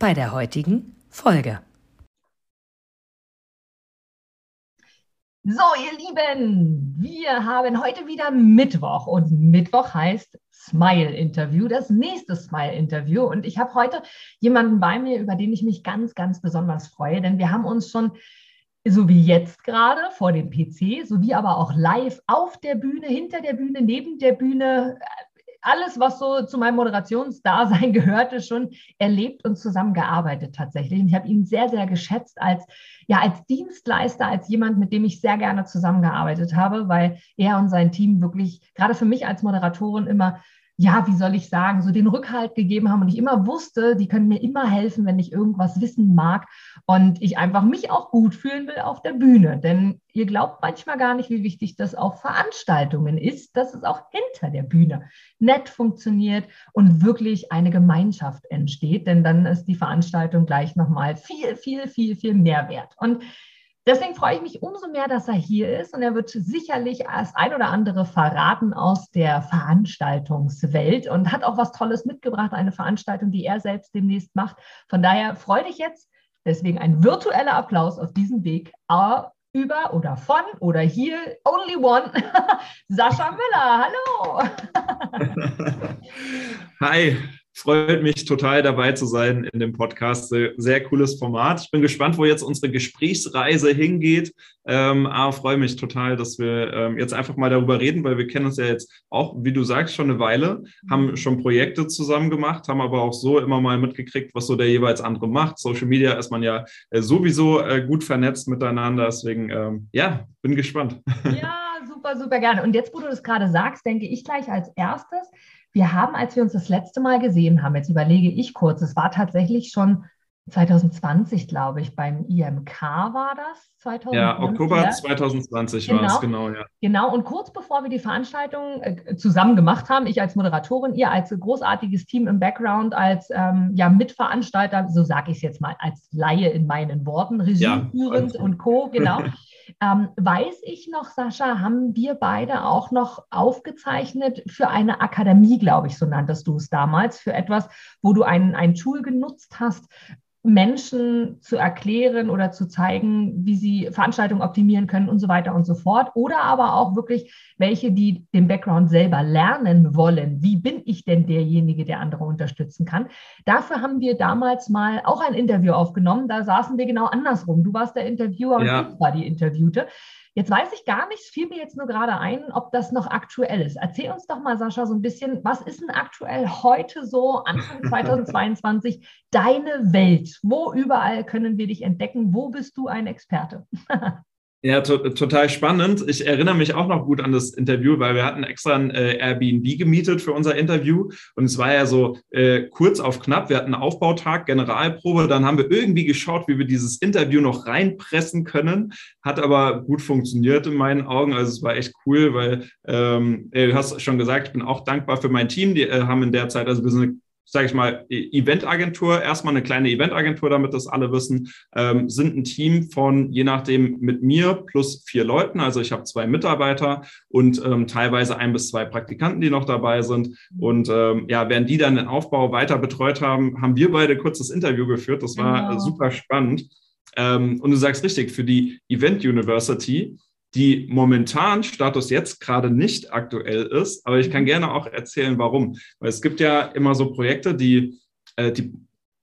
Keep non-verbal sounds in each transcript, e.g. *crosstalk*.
bei der heutigen Folge. So, ihr Lieben, wir haben heute wieder Mittwoch und Mittwoch heißt Smile-Interview, das nächste Smile-Interview. Und ich habe heute jemanden bei mir, über den ich mich ganz, ganz besonders freue, denn wir haben uns schon so wie jetzt gerade vor dem PC, sowie aber auch live auf der Bühne, hinter der Bühne, neben der Bühne, alles, was so zu meinem Moderationsdasein *laughs* gehörte, schon erlebt und zusammengearbeitet tatsächlich. Und ich habe ihn sehr, sehr geschätzt als, ja, als Dienstleister, als jemand, mit dem ich sehr gerne zusammengearbeitet habe, weil er und sein Team wirklich, gerade für mich als Moderatorin, immer ja, wie soll ich sagen, so den Rückhalt gegeben haben und ich immer wusste, die können mir immer helfen, wenn ich irgendwas wissen mag und ich einfach mich auch gut fühlen will auf der Bühne. Denn ihr glaubt manchmal gar nicht, wie wichtig das auf Veranstaltungen ist, dass es auch hinter der Bühne nett funktioniert und wirklich eine Gemeinschaft entsteht, denn dann ist die Veranstaltung gleich nochmal viel, viel, viel, viel mehr wert. Und Deswegen freue ich mich umso mehr, dass er hier ist und er wird sicherlich das ein oder andere verraten aus der Veranstaltungswelt und hat auch was Tolles mitgebracht, eine Veranstaltung, die er selbst demnächst macht. Von daher freue dich jetzt. Deswegen ein virtueller Applaus auf diesem Weg über oder von oder hier, only one, *laughs* Sascha Müller. Hallo. *laughs* Hi, Freut mich total dabei zu sein in dem Podcast. Sehr cooles Format. Ich bin gespannt, wo jetzt unsere Gesprächsreise hingeht. Ähm, aber freue mich total, dass wir ähm, jetzt einfach mal darüber reden, weil wir kennen uns ja jetzt auch, wie du sagst, schon eine Weile, haben mhm. schon Projekte zusammen gemacht, haben aber auch so immer mal mitgekriegt, was so der jeweils andere macht. Social Media ist man ja äh, sowieso äh, gut vernetzt miteinander. Deswegen, ähm, ja, bin gespannt. Ja, super, super gerne. Und jetzt, wo du das gerade sagst, denke ich gleich als erstes, wir haben, als wir uns das letzte Mal gesehen haben, jetzt überlege ich kurz, es war tatsächlich schon 2020, glaube ich, beim IMK war das. 2020, ja, Oktober ja. 2020 genau, war es, genau, ja. Genau, und kurz bevor wir die Veranstaltung äh, zusammen gemacht haben, ich als Moderatorin, ihr als großartiges Team im Background, als ähm, ja, Mitveranstalter, so sage ich es jetzt mal, als Laie in meinen Worten, regieführend ja, und Co., genau. *laughs* Ähm, weiß ich noch, Sascha, haben wir beide auch noch aufgezeichnet für eine Akademie, glaube ich, so nanntest du es damals, für etwas, wo du ein, ein Tool genutzt hast, Menschen zu erklären oder zu zeigen, wie sie Veranstaltungen optimieren können und so weiter und so fort. Oder aber auch wirklich welche, die den Background selber lernen wollen. Wie bin ich denn derjenige, der andere unterstützen kann? Dafür haben wir damals mal auch ein Interview aufgenommen. Da saßen wir genau andersrum. Du warst der Interviewer und ja. ich war die Interviewte. Jetzt weiß ich gar nicht, fiel mir jetzt nur gerade ein, ob das noch aktuell ist. Erzähl uns doch mal, Sascha, so ein bisschen, was ist denn aktuell heute so, Anfang *laughs* 2022, deine Welt? Wo überall können wir dich entdecken? Wo bist du ein Experte? *laughs* Ja, to total spannend. Ich erinnere mich auch noch gut an das Interview, weil wir hatten extra ein äh, Airbnb gemietet für unser Interview und es war ja so äh, kurz auf knapp. Wir hatten einen Aufbautag, Generalprobe, dann haben wir irgendwie geschaut, wie wir dieses Interview noch reinpressen können. Hat aber gut funktioniert in meinen Augen. Also es war echt cool, weil ähm, du hast schon gesagt, ich bin auch dankbar für mein Team. Die äh, haben in der Zeit, also wir sind sage ich mal, e-, Eventagentur, erstmal eine kleine Eventagentur, damit das alle wissen, ähm, sind ein Team von, je nachdem, mit mir plus vier Leuten. Also ich habe zwei Mitarbeiter und ähm, teilweise ein bis zwei Praktikanten, die noch dabei sind. Und ähm, ja, während die dann den Aufbau weiter betreut haben, haben wir beide kurzes Interview geführt. Das war genau. super spannend. Ähm, und du sagst richtig, für die Event University die momentan Status jetzt gerade nicht aktuell ist, aber ich kann mhm. gerne auch erzählen, warum. Weil es gibt ja immer so Projekte, die, äh, die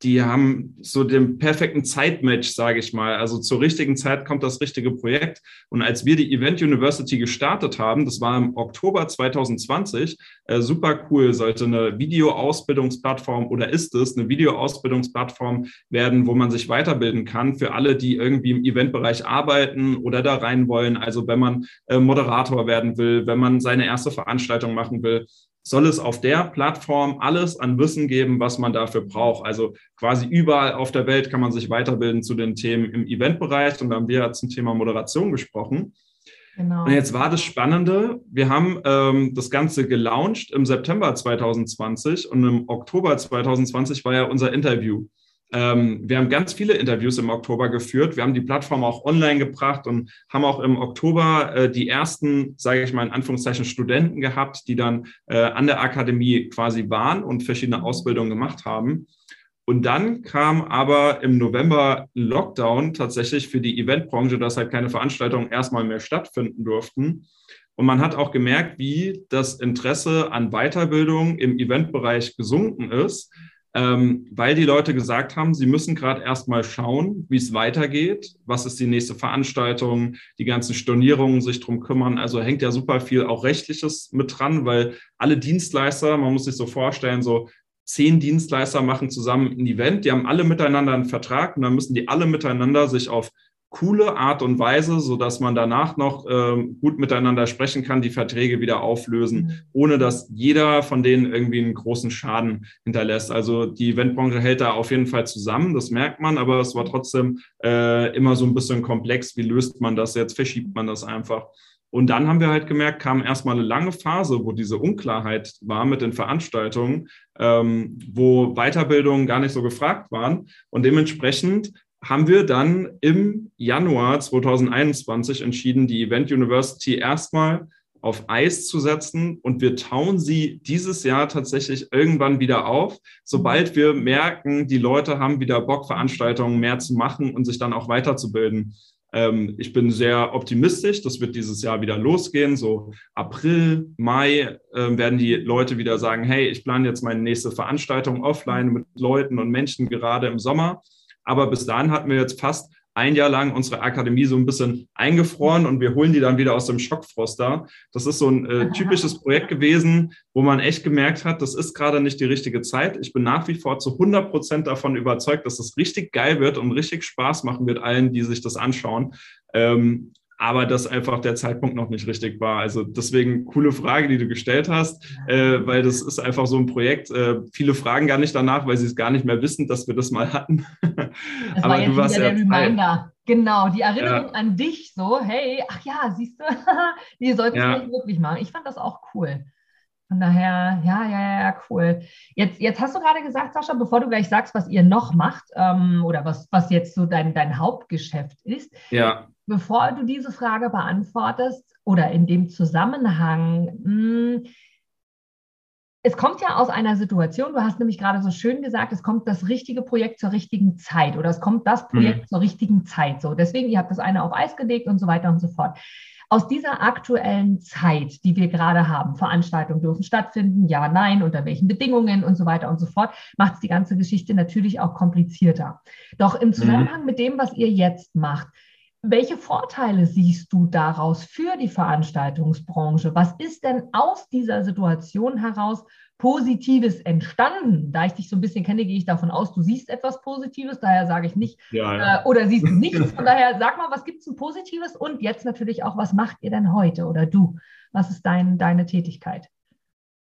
die haben so den perfekten Zeitmatch, sage ich mal. Also zur richtigen Zeit kommt das richtige Projekt. Und als wir die Event University gestartet haben, das war im Oktober 2020, äh, super cool, sollte eine Videoausbildungsplattform oder ist es eine Videoausbildungsplattform werden, wo man sich weiterbilden kann für alle, die irgendwie im Eventbereich arbeiten oder da rein wollen. Also wenn man äh, Moderator werden will, wenn man seine erste Veranstaltung machen will, soll es auf der Plattform alles an Wissen geben, was man dafür braucht. Also quasi überall auf der Welt kann man sich weiterbilden zu den Themen im Eventbereich. Und da haben wir zum Thema Moderation gesprochen. Genau. Und jetzt war das Spannende, wir haben ähm, das Ganze gelauncht im September 2020 und im Oktober 2020 war ja unser Interview. Ähm, wir haben ganz viele Interviews im Oktober geführt. Wir haben die Plattform auch online gebracht und haben auch im Oktober äh, die ersten, sage ich mal in Anführungszeichen, Studenten gehabt, die dann äh, an der Akademie quasi waren und verschiedene Ausbildungen gemacht haben. Und dann kam aber im November Lockdown tatsächlich für die Eventbranche, dass halt keine Veranstaltungen erstmal mehr stattfinden durften. Und man hat auch gemerkt, wie das Interesse an Weiterbildung im Eventbereich gesunken ist, ähm, weil die Leute gesagt haben, sie müssen gerade erstmal schauen, wie es weitergeht, was ist die nächste Veranstaltung, die ganzen Stornierungen sich drum kümmern. Also hängt ja super viel auch rechtliches mit dran, weil alle Dienstleister, man muss sich so vorstellen, so zehn Dienstleister machen zusammen ein Event, die haben alle miteinander einen Vertrag und dann müssen die alle miteinander sich auf coole Art und Weise, so dass man danach noch ähm, gut miteinander sprechen kann, die Verträge wieder auflösen, mhm. ohne dass jeder von denen irgendwie einen großen Schaden hinterlässt. Also die Eventbranche hält da auf jeden Fall zusammen, das merkt man, aber es war trotzdem äh, immer so ein bisschen komplex. Wie löst man das jetzt? Verschiebt man das einfach? Und dann haben wir halt gemerkt, kam erstmal eine lange Phase, wo diese Unklarheit war mit den Veranstaltungen, ähm, wo Weiterbildungen gar nicht so gefragt waren. Und dementsprechend haben wir dann im Januar 2021 entschieden, die Event University erstmal auf Eis zu setzen und wir tauen sie dieses Jahr tatsächlich irgendwann wieder auf, sobald wir merken, die Leute haben wieder Bock, Veranstaltungen mehr zu machen und sich dann auch weiterzubilden. Ähm, ich bin sehr optimistisch, das wird dieses Jahr wieder losgehen. So April, Mai äh, werden die Leute wieder sagen, hey, ich plane jetzt meine nächste Veranstaltung offline mit Leuten und Menschen gerade im Sommer. Aber bis dahin hatten wir jetzt fast ein Jahr lang unsere Akademie so ein bisschen eingefroren und wir holen die dann wieder aus dem Schockfroster. Das ist so ein äh, typisches Projekt gewesen, wo man echt gemerkt hat, das ist gerade nicht die richtige Zeit. Ich bin nach wie vor zu 100 Prozent davon überzeugt, dass es das richtig geil wird und richtig Spaß machen wird allen, die sich das anschauen. Ähm, aber dass einfach der Zeitpunkt noch nicht richtig war. Also deswegen coole Frage, die du gestellt hast, äh, weil das ist einfach so ein Projekt. Äh, viele fragen gar nicht danach, weil sie es gar nicht mehr wissen, dass wir das mal hatten. Das aber war du warst wieder der Reminder. Genau, die Erinnerung ja. an dich, so, hey, ach ja, siehst du, *laughs* die sollten ja. es wirklich machen. Ich fand das auch cool. Von daher, ja, ja, ja, cool. Jetzt, jetzt hast du gerade gesagt, Sascha, bevor du gleich sagst, was ihr noch macht ähm, oder was, was jetzt so dein, dein Hauptgeschäft ist. Ja bevor du diese Frage beantwortest oder in dem Zusammenhang, mh, hm, es kommt ja aus einer Situation, du hast nämlich gerade so schön gesagt, es kommt das richtige Projekt zur richtigen Zeit oder es kommt das Projekt mhm. zur richtigen Zeit. So, deswegen, ihr habt das eine auf Eis gelegt und so weiter und so fort. Aus dieser aktuellen Zeit, die wir gerade haben, Veranstaltungen dürfen stattfinden, ja, nein, unter welchen Bedingungen und so weiter und so fort, macht es die ganze Geschichte natürlich auch komplizierter. Doch im mhm. Zusammenhang mhm. mit dem, was ihr jetzt macht, welche Vorteile siehst du daraus für die Veranstaltungsbranche? Was ist denn aus dieser Situation heraus Positives entstanden? Da ich dich so ein bisschen kenne, gehe ich davon aus, du siehst etwas Positives, daher sage ich nicht, ja, ja. Äh, oder siehst du nichts. *laughs* Von daher sag mal, was gibt es ein Positives? Und jetzt natürlich auch, was macht ihr denn heute oder du? Was ist dein, deine Tätigkeit?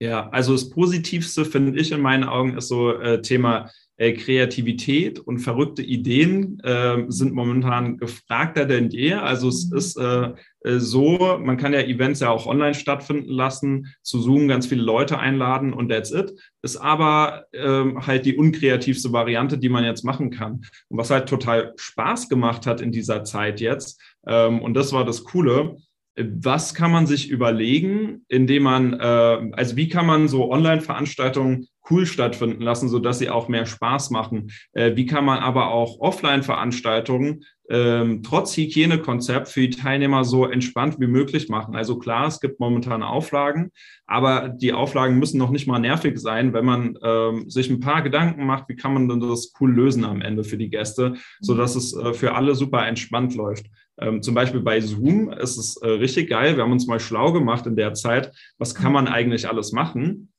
Ja, also das Positivste finde ich in meinen Augen ist so äh, Thema äh, Kreativität und verrückte Ideen äh, sind momentan gefragter denn je. Also es mhm. ist äh, äh, so, man kann ja Events ja auch online stattfinden lassen, zu Zoom ganz viele Leute einladen und that's it. Ist aber ähm, halt die unkreativste Variante, die man jetzt machen kann. Und was halt total Spaß gemacht hat in dieser Zeit jetzt, ähm, und das war das Coole, was kann man sich überlegen, indem man, äh, also wie kann man so Online-Veranstaltungen cool stattfinden lassen, so dass sie auch mehr Spaß machen? Äh, wie kann man aber auch Offline-Veranstaltungen ähm, trotz Hygienekonzept für die Teilnehmer so entspannt wie möglich machen? Also klar, es gibt momentan Auflagen, aber die Auflagen müssen noch nicht mal nervig sein, wenn man ähm, sich ein paar Gedanken macht, wie kann man denn das cool lösen am Ende für die Gäste, so dass es äh, für alle super entspannt läuft. Ähm, zum Beispiel bei Zoom ist es äh, richtig geil. Wir haben uns mal schlau gemacht in der Zeit. Was kann man eigentlich alles machen?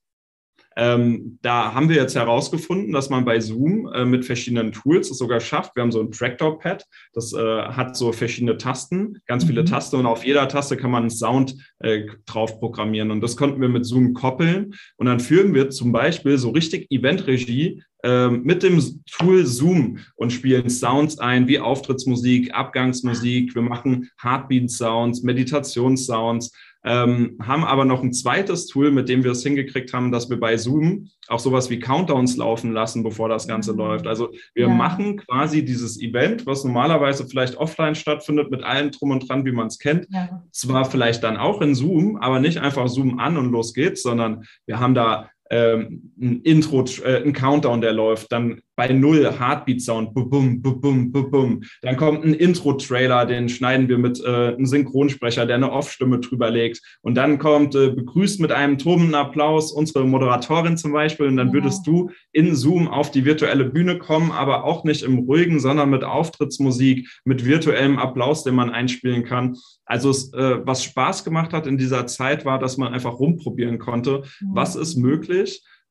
Ähm, da haben wir jetzt herausgefunden, dass man bei Zoom äh, mit verschiedenen Tools es sogar schafft. Wir haben so ein Tractor-Pad, das äh, hat so verschiedene Tasten, ganz viele mhm. Tasten und auf jeder Taste kann man einen Sound äh, drauf programmieren. Und das konnten wir mit Zoom koppeln. Und dann führen wir zum Beispiel so richtig Eventregie ähm, mit dem Tool Zoom und spielen Sounds ein wie Auftrittsmusik, Abgangsmusik. Wir machen Heartbeat-Sounds, Meditationssounds ähm, haben aber noch ein zweites Tool, mit dem wir es hingekriegt haben, dass wir bei Zoom auch sowas wie Countdowns laufen lassen, bevor das Ganze mhm. läuft. Also wir ja. machen quasi dieses Event, was normalerweise vielleicht offline stattfindet, mit allem drum und dran, wie man es kennt. Ja. Zwar vielleicht dann auch in Zoom, aber nicht einfach Zoom an und los geht's, sondern wir haben da ähm, ein Intro, äh, ein Countdown, der läuft, dann bei null Heartbeat-Sound, bum, bum, bum, bum, Dann kommt ein Intro-Trailer, den schneiden wir mit äh, einem Synchronsprecher, der eine Off-Stimme drüber legt. Und dann kommt, äh, begrüßt mit einem tobenden Applaus unsere Moderatorin zum Beispiel. Und dann ja. würdest du in Zoom auf die virtuelle Bühne kommen, aber auch nicht im ruhigen, sondern mit Auftrittsmusik, mit virtuellem Applaus, den man einspielen kann. Also es, äh, was Spaß gemacht hat in dieser Zeit, war, dass man einfach rumprobieren konnte, mhm. was ist möglich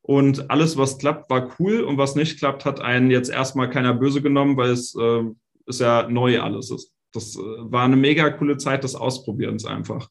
und alles, was klappt, war cool und was nicht klappt, hat einen jetzt erstmal keiner böse genommen, weil es äh, ist ja neu alles ist. Das äh, war eine mega coole Zeit des Ausprobierens einfach.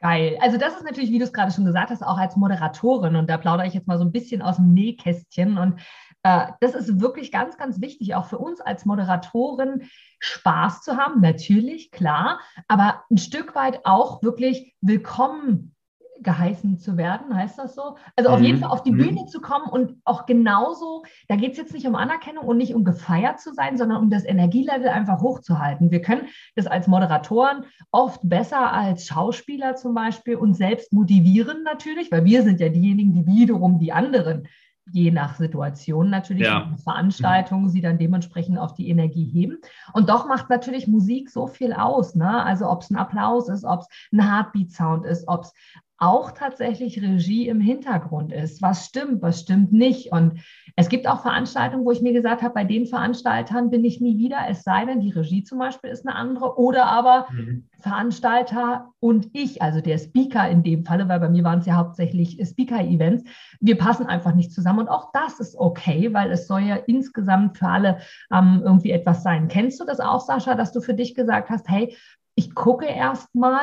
Geil. Also das ist natürlich, wie du es gerade schon gesagt hast, auch als Moderatorin und da plaudere ich jetzt mal so ein bisschen aus dem Nähkästchen und äh, das ist wirklich ganz, ganz wichtig, auch für uns als Moderatorin Spaß zu haben, natürlich, klar, aber ein Stück weit auch wirklich willkommen geheißen zu werden, heißt das so? Also auf mhm. jeden Fall auf die mhm. Bühne zu kommen und auch genauso, da geht es jetzt nicht um Anerkennung und nicht um gefeiert zu sein, sondern um das Energielevel einfach hochzuhalten. Wir können das als Moderatoren oft besser als Schauspieler zum Beispiel uns selbst motivieren natürlich, weil wir sind ja diejenigen, die wiederum die anderen je nach Situation natürlich ja. Veranstaltungen sie dann dementsprechend auf die Energie heben. Und doch macht natürlich Musik so viel aus. Ne? Also ob es ein Applaus ist, ob es ein Heartbeat-Sound ist, ob es auch tatsächlich Regie im Hintergrund ist. Was stimmt, was stimmt nicht. Und es gibt auch Veranstaltungen, wo ich mir gesagt habe, bei den Veranstaltern bin ich nie wieder, es sei denn, die Regie zum Beispiel ist eine andere oder aber mhm. Veranstalter und ich, also der Speaker in dem Falle, weil bei mir waren es ja hauptsächlich Speaker-Events, wir passen einfach nicht zusammen. Und auch das ist okay, weil es soll ja insgesamt für alle ähm, irgendwie etwas sein. Kennst du das auch, Sascha, dass du für dich gesagt hast, hey, ich gucke erst mal,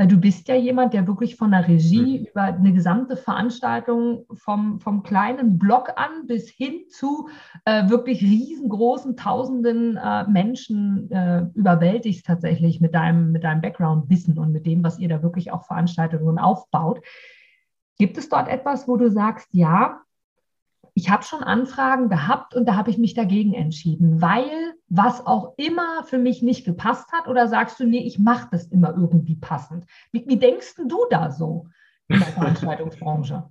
weil du bist ja jemand, der wirklich von der Regie mhm. über eine gesamte Veranstaltung vom, vom kleinen Block an bis hin zu äh, wirklich riesengroßen Tausenden äh, Menschen äh, überwältigst tatsächlich mit deinem, mit deinem Background-Wissen und mit dem, was ihr da wirklich auch Veranstaltungen aufbaut. Gibt es dort etwas, wo du sagst, ja, ich habe schon Anfragen gehabt und da habe ich mich dagegen entschieden, weil was auch immer für mich nicht gepasst hat? Oder sagst du, nee, ich mache das immer irgendwie passend? Wie, wie denkst du da so in der Veranstaltungsbranche?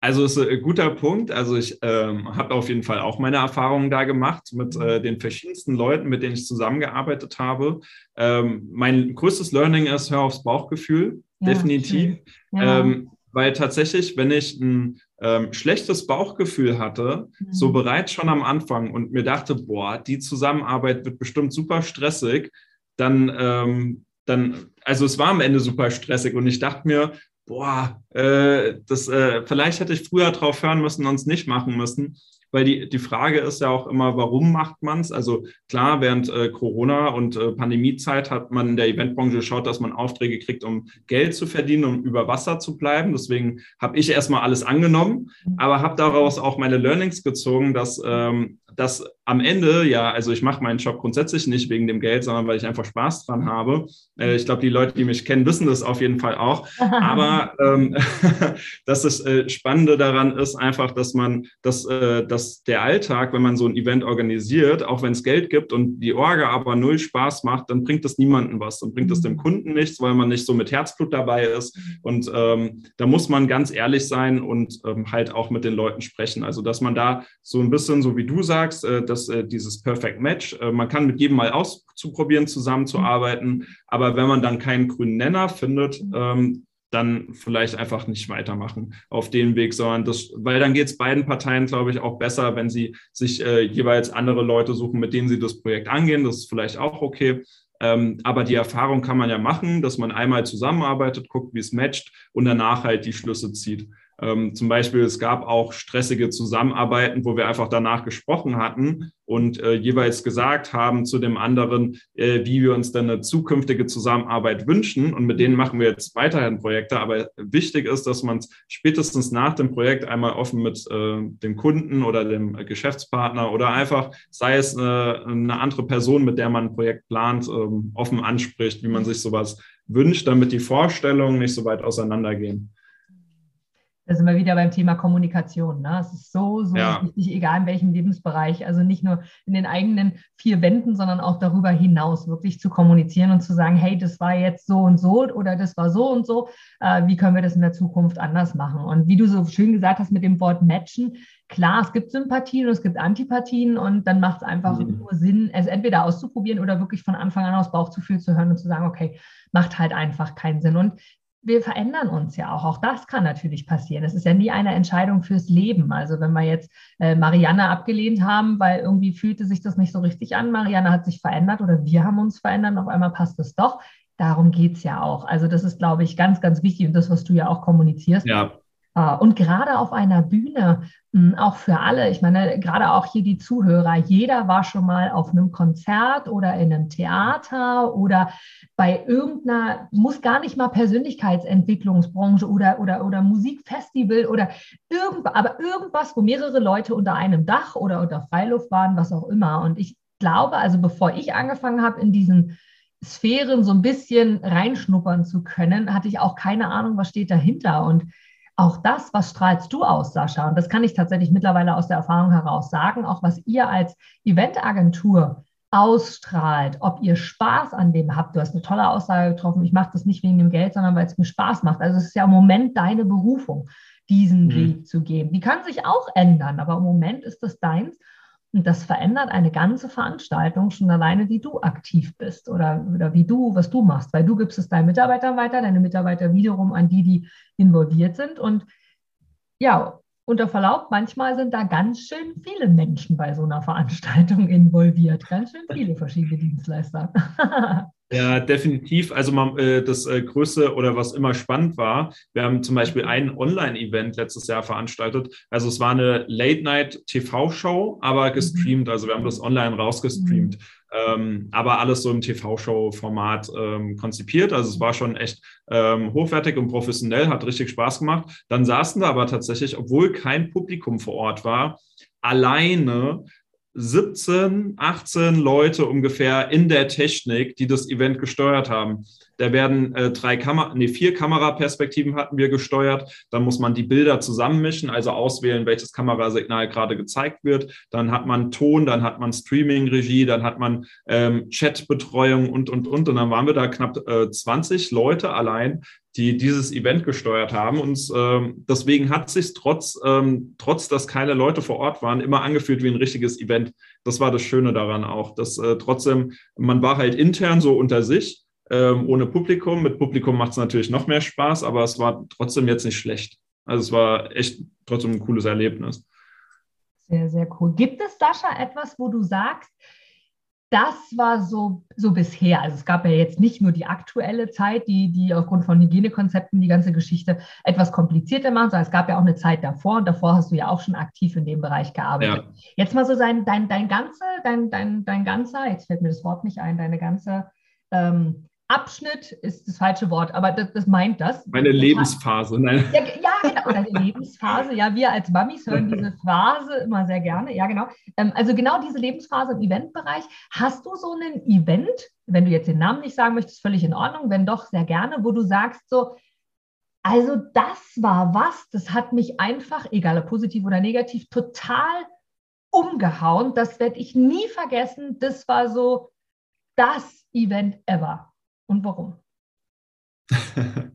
Also ist ein guter Punkt. Also ich ähm, habe auf jeden Fall auch meine Erfahrungen da gemacht mit äh, den verschiedensten Leuten, mit denen ich zusammengearbeitet habe. Ähm, mein größtes Learning ist, hör aufs Bauchgefühl, ja, definitiv. Ja. Ähm, weil tatsächlich, wenn ich ein ähm, schlechtes Bauchgefühl hatte, mhm. so bereits schon am Anfang und mir dachte, boah, die Zusammenarbeit wird bestimmt super stressig, dann, ähm, dann, also es war am Ende super stressig und ich dachte mir, boah, äh, das, äh, vielleicht hätte ich früher drauf hören müssen und es nicht machen müssen weil die, die Frage ist ja auch immer, warum macht man es? Also klar, während äh, Corona und äh, Pandemiezeit hat man in der Eventbranche geschaut, dass man Aufträge kriegt, um Geld zu verdienen, um über Wasser zu bleiben. Deswegen habe ich erstmal alles angenommen, aber habe daraus auch meine Learnings gezogen, dass ähm, dass am Ende, ja, also ich mache meinen Job grundsätzlich nicht wegen dem Geld, sondern weil ich einfach Spaß dran habe. Äh, ich glaube, die Leute, die mich kennen, wissen das auf jeden Fall auch. *laughs* Aber ähm, *laughs* dass das äh, Spannende daran ist einfach, dass man, dass, äh, dass der Alltag, wenn man so ein Event organisiert, auch wenn es Geld gibt und die Orga aber null Spaß macht, dann bringt das niemandem was. Dann bringt das dem Kunden nichts, weil man nicht so mit Herzblut dabei ist. Und ähm, da muss man ganz ehrlich sein und ähm, halt auch mit den Leuten sprechen. Also, dass man da so ein bisschen, so wie du sagst, sagst, äh, dass äh, dieses Perfect Match, äh, man kann mit jedem mal auszuprobieren, zusammenzuarbeiten, aber wenn man dann keinen grünen Nenner findet, ähm, dann vielleicht einfach nicht weitermachen auf dem Weg, sondern das, weil dann geht es beiden Parteien, glaube ich, auch besser, wenn sie sich äh, jeweils andere Leute suchen, mit denen sie das Projekt angehen. Das ist vielleicht auch okay. Ähm, aber die Erfahrung kann man ja machen, dass man einmal zusammenarbeitet, guckt, wie es matcht und danach halt die Schlüsse zieht. Ähm, zum Beispiel, es gab auch stressige Zusammenarbeiten, wo wir einfach danach gesprochen hatten und äh, jeweils gesagt haben zu dem anderen, äh, wie wir uns dann eine zukünftige Zusammenarbeit wünschen. Und mit denen machen wir jetzt weiterhin Projekte. Aber wichtig ist, dass man es spätestens nach dem Projekt einmal offen mit äh, dem Kunden oder dem Geschäftspartner oder einfach, sei es eine, äh, eine andere Person, mit der man ein Projekt plant, ähm, offen anspricht, wie man sich sowas wünscht, damit die Vorstellungen nicht so weit auseinandergehen. Da sind wir wieder beim Thema Kommunikation. Ne? Es ist so, so ja. wichtig, egal in welchem Lebensbereich. Also nicht nur in den eigenen vier Wänden, sondern auch darüber hinaus wirklich zu kommunizieren und zu sagen, hey, das war jetzt so und so oder das war so und so. Äh, wie können wir das in der Zukunft anders machen? Und wie du so schön gesagt hast mit dem Wort matchen, klar, es gibt Sympathien und es gibt Antipathien und dann macht es einfach mhm. nur Sinn, es entweder auszuprobieren oder wirklich von Anfang an aus Bauchgefühl zu hören und zu sagen, okay, macht halt einfach keinen Sinn. Und wir verändern uns ja auch. Auch das kann natürlich passieren. Es ist ja nie eine Entscheidung fürs Leben. Also wenn wir jetzt äh, Marianne abgelehnt haben, weil irgendwie fühlte sich das nicht so richtig an, Marianne hat sich verändert oder wir haben uns verändert, auf einmal passt es doch. Darum geht es ja auch. Also das ist, glaube ich, ganz, ganz wichtig und das, was du ja auch kommunizierst. Ja. Äh, und gerade auf einer Bühne, hm, auch für alle, ich meine, gerade auch hier die Zuhörer, jeder war schon mal auf einem Konzert oder in einem Theater oder bei irgendeiner, muss gar nicht mal Persönlichkeitsentwicklungsbranche oder, oder, oder Musikfestival oder irgendwas, aber irgendwas, wo mehrere Leute unter einem Dach oder unter Freiluft waren, was auch immer. Und ich glaube, also bevor ich angefangen habe, in diesen Sphären so ein bisschen reinschnuppern zu können, hatte ich auch keine Ahnung, was steht dahinter. Und auch das, was strahlst du aus, Sascha? Und das kann ich tatsächlich mittlerweile aus der Erfahrung heraus sagen, auch was ihr als Eventagentur ausstrahlt, ob ihr Spaß an dem habt. Du hast eine tolle Aussage getroffen, ich mache das nicht wegen dem Geld, sondern weil es mir Spaß macht. Also es ist ja im Moment deine Berufung, diesen mhm. Weg zu gehen. Die kann sich auch ändern, aber im Moment ist das deins. Und das verändert eine ganze Veranstaltung schon alleine, wie du aktiv bist oder, oder wie du, was du machst, weil du gibst es deinen Mitarbeitern weiter, deine Mitarbeiter wiederum an die, die involviert sind. Und ja, unter Verlaub, manchmal sind da ganz schön viele Menschen bei so einer Veranstaltung *laughs* involviert, ganz schön viele verschiedene Dienstleister. *laughs* Ja, definitiv. Also man, äh, das äh, Größte oder was immer spannend war, wir haben zum Beispiel ein Online-Event letztes Jahr veranstaltet. Also es war eine Late-Night-TV-Show, aber mhm. gestreamt. Also wir haben das online rausgestreamt. Mhm. Ähm, aber alles so im TV-Show-Format ähm, konzipiert. Also es war schon echt ähm, hochwertig und professionell, hat richtig Spaß gemacht. Dann saßen da aber tatsächlich, obwohl kein Publikum vor Ort war, alleine 17, 18 Leute ungefähr in der Technik, die das Event gesteuert haben. Da werden äh, drei Kamera, nee, vier Kameraperspektiven hatten wir gesteuert. Dann muss man die Bilder zusammenmischen, also auswählen, welches Kamerasignal gerade gezeigt wird. Dann hat man Ton, dann hat man Streaming-Regie, dann hat man ähm, Chatbetreuung und, und, und. Und dann waren wir da knapp äh, 20 Leute allein, die dieses Event gesteuert haben. Und ähm, deswegen hat sich trotz, ähm, trotz, dass keine Leute vor Ort waren, immer angefühlt wie ein richtiges Event. Das war das Schöne daran auch, dass äh, trotzdem, man war halt intern so unter sich ähm, ohne Publikum. Mit Publikum macht es natürlich noch mehr Spaß, aber es war trotzdem jetzt nicht schlecht. Also es war echt trotzdem ein cooles Erlebnis. Sehr, sehr cool. Gibt es, Sascha, etwas, wo du sagst, das war so, so bisher. Also es gab ja jetzt nicht nur die aktuelle Zeit, die, die aufgrund von Hygienekonzepten die ganze Geschichte etwas komplizierter macht, sondern es gab ja auch eine Zeit davor und davor hast du ja auch schon aktiv in dem Bereich gearbeitet. Ja. Jetzt mal so sein, dein, dein ganze, dein, dein, dein ganzer, jetzt fällt mir das Wort nicht ein, deine ganze ähm, Abschnitt ist das falsche Wort, aber das, das meint das. Meine Lebensphase. Nein. Ja, ja, genau, deine Lebensphase. Ja, wir als Mamis hören diese *laughs* Phase immer sehr gerne. Ja, genau. Ähm, also genau diese Lebensphase im Eventbereich. Hast du so ein Event, wenn du jetzt den Namen nicht sagen möchtest, völlig in Ordnung, wenn doch, sehr gerne, wo du sagst so, also das war was, das hat mich einfach, egal ob positiv oder negativ, total umgehauen. Das werde ich nie vergessen. Das war so das Event ever. Und warum? *laughs*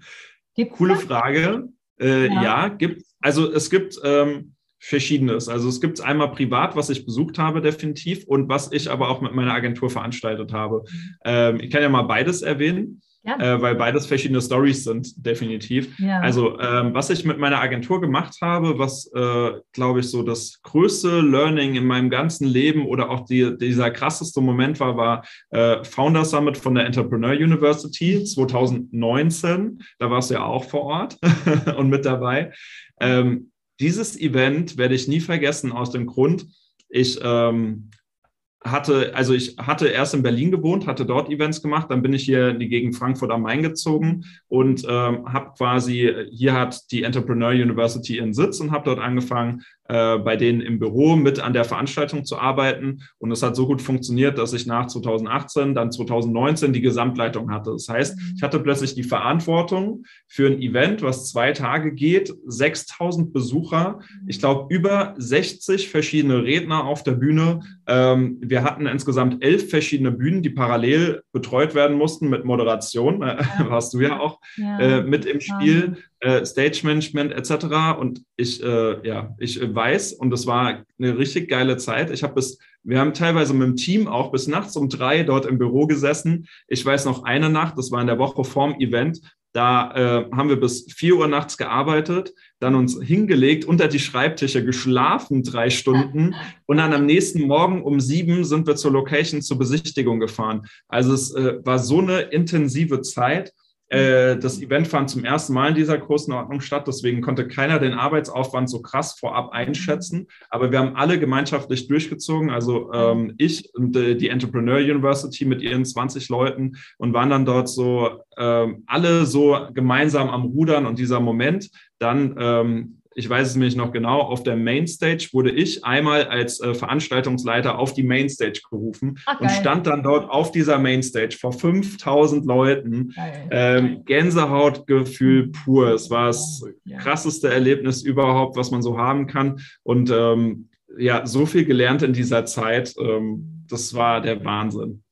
Coole das? Frage. Äh, ja. ja, gibt Also es gibt ähm, Verschiedenes. Also es gibt einmal privat, was ich besucht habe, definitiv, und was ich aber auch mit meiner Agentur veranstaltet habe. Mhm. Ähm, ich kann ja mal beides erwähnen. Äh, weil beides verschiedene Stories sind, definitiv. Ja. Also, ähm, was ich mit meiner Agentur gemacht habe, was, äh, glaube ich, so das größte Learning in meinem ganzen Leben oder auch die, dieser krasseste Moment war, war äh, Founder Summit von der Entrepreneur University 2019. Da warst du ja auch vor Ort *laughs* und mit dabei. Ähm, dieses Event werde ich nie vergessen aus dem Grund, ich ähm, hatte, also ich hatte erst in Berlin gewohnt, hatte dort Events gemacht, dann bin ich hier in die Gegend Frankfurt am Main gezogen und ähm, habe quasi, hier hat die Entrepreneur University ihren Sitz und habe dort angefangen, äh, bei denen im Büro mit an der Veranstaltung zu arbeiten. Und es hat so gut funktioniert, dass ich nach 2018, dann 2019 die Gesamtleitung hatte. Das heißt, mhm. ich hatte plötzlich die Verantwortung für ein Event, was zwei Tage geht, 6000 Besucher, ich mhm. glaube über 60 verschiedene Redner auf der Bühne. Ähm, wir hatten insgesamt elf verschiedene Bühnen, die parallel betreut werden mussten mit Moderation. Äh, ja. *laughs* warst du ja auch ja. Äh, mit im Spiel äh, Stage Management etc. Und ich, äh, ja, ich weiß, und das war eine richtig geile Zeit. Ich habe bis, wir haben teilweise mit dem Team auch bis nachts um drei dort im Büro gesessen. Ich weiß noch eine Nacht, das war in der Woche vorm Event. Da äh, haben wir bis vier Uhr nachts gearbeitet, dann uns hingelegt, unter die Schreibtische geschlafen drei Stunden *laughs* und dann am nächsten Morgen um sieben sind wir zur Location zur Besichtigung gefahren. Also es äh, war so eine intensive Zeit äh, das Event fand zum ersten Mal in dieser Größenordnung statt, deswegen konnte keiner den Arbeitsaufwand so krass vorab einschätzen. Aber wir haben alle gemeinschaftlich durchgezogen, also ähm, ich und äh, die Entrepreneur University mit ihren 20 Leuten und waren dann dort so ähm, alle so gemeinsam am Rudern und dieser Moment dann ähm, ich weiß es nämlich noch genau, auf der Mainstage wurde ich einmal als äh, Veranstaltungsleiter auf die Mainstage gerufen Ach, und stand dann dort auf dieser Mainstage vor 5000 Leuten. Ähm, Gänsehautgefühl pur. Es war das krasseste Erlebnis überhaupt, was man so haben kann. Und ähm, ja, so viel gelernt in dieser Zeit. Ähm, das war der Wahnsinn.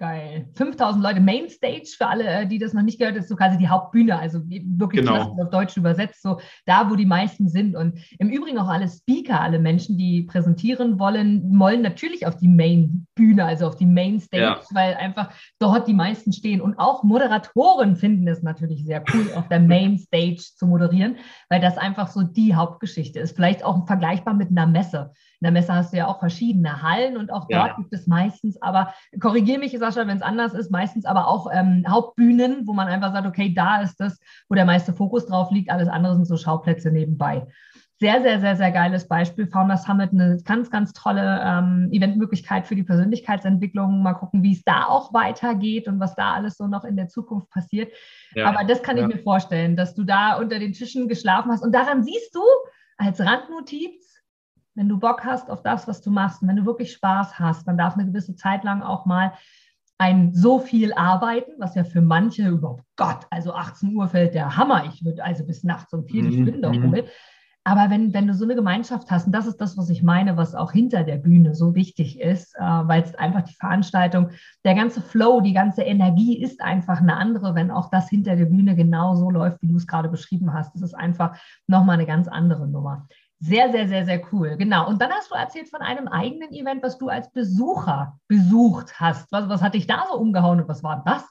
Geil. 5000 Leute, Mainstage, für alle, äh, die das noch nicht gehört haben, ist so quasi die Hauptbühne, also wirklich genau. auf Deutsch übersetzt, so da, wo die meisten sind. Und im Übrigen auch alle Speaker, alle Menschen, die präsentieren wollen, wollen natürlich auf die Mainbühne, also auf die Mainstage, ja. weil einfach dort die meisten stehen. Und auch Moderatoren finden es natürlich sehr cool, auf der Mainstage zu moderieren, weil das einfach so die Hauptgeschichte ist. Vielleicht auch vergleichbar mit einer Messe. In der Messe hast du ja auch verschiedene Hallen und auch dort ja. gibt es meistens, aber korrigiere mich, Sascha, wenn es anders ist, meistens aber auch ähm, Hauptbühnen, wo man einfach sagt, okay, da ist das, wo der meiste Fokus drauf liegt, alles andere sind so Schauplätze nebenbei. Sehr, sehr, sehr, sehr geiles Beispiel. Founders Summit, eine ganz, ganz tolle ähm, Eventmöglichkeit für die Persönlichkeitsentwicklung. Mal gucken, wie es da auch weitergeht und was da alles so noch in der Zukunft passiert. Ja, Aber das kann ja. ich mir vorstellen, dass du da unter den Tischen geschlafen hast. Und daran siehst du als Randnotiz, wenn du Bock hast auf das, was du machst, und wenn du wirklich Spaß hast, dann darf eine gewisse Zeit lang auch mal ein so viel arbeiten, was ja für manche überhaupt Gott, also 18 Uhr fällt der Hammer. Ich würde also bis nachts um vier, ich bin doch rummel. Aber wenn, wenn du so eine Gemeinschaft hast, und das ist das, was ich meine, was auch hinter der Bühne so wichtig ist, äh, weil es einfach die Veranstaltung, der ganze Flow, die ganze Energie ist einfach eine andere, wenn auch das hinter der Bühne genau so läuft, wie du es gerade beschrieben hast. Das ist einfach nochmal eine ganz andere Nummer. Sehr, sehr, sehr, sehr cool. Genau. Und dann hast du erzählt von einem eigenen Event, was du als Besucher besucht hast. Was, was hat dich da so umgehauen und was war das?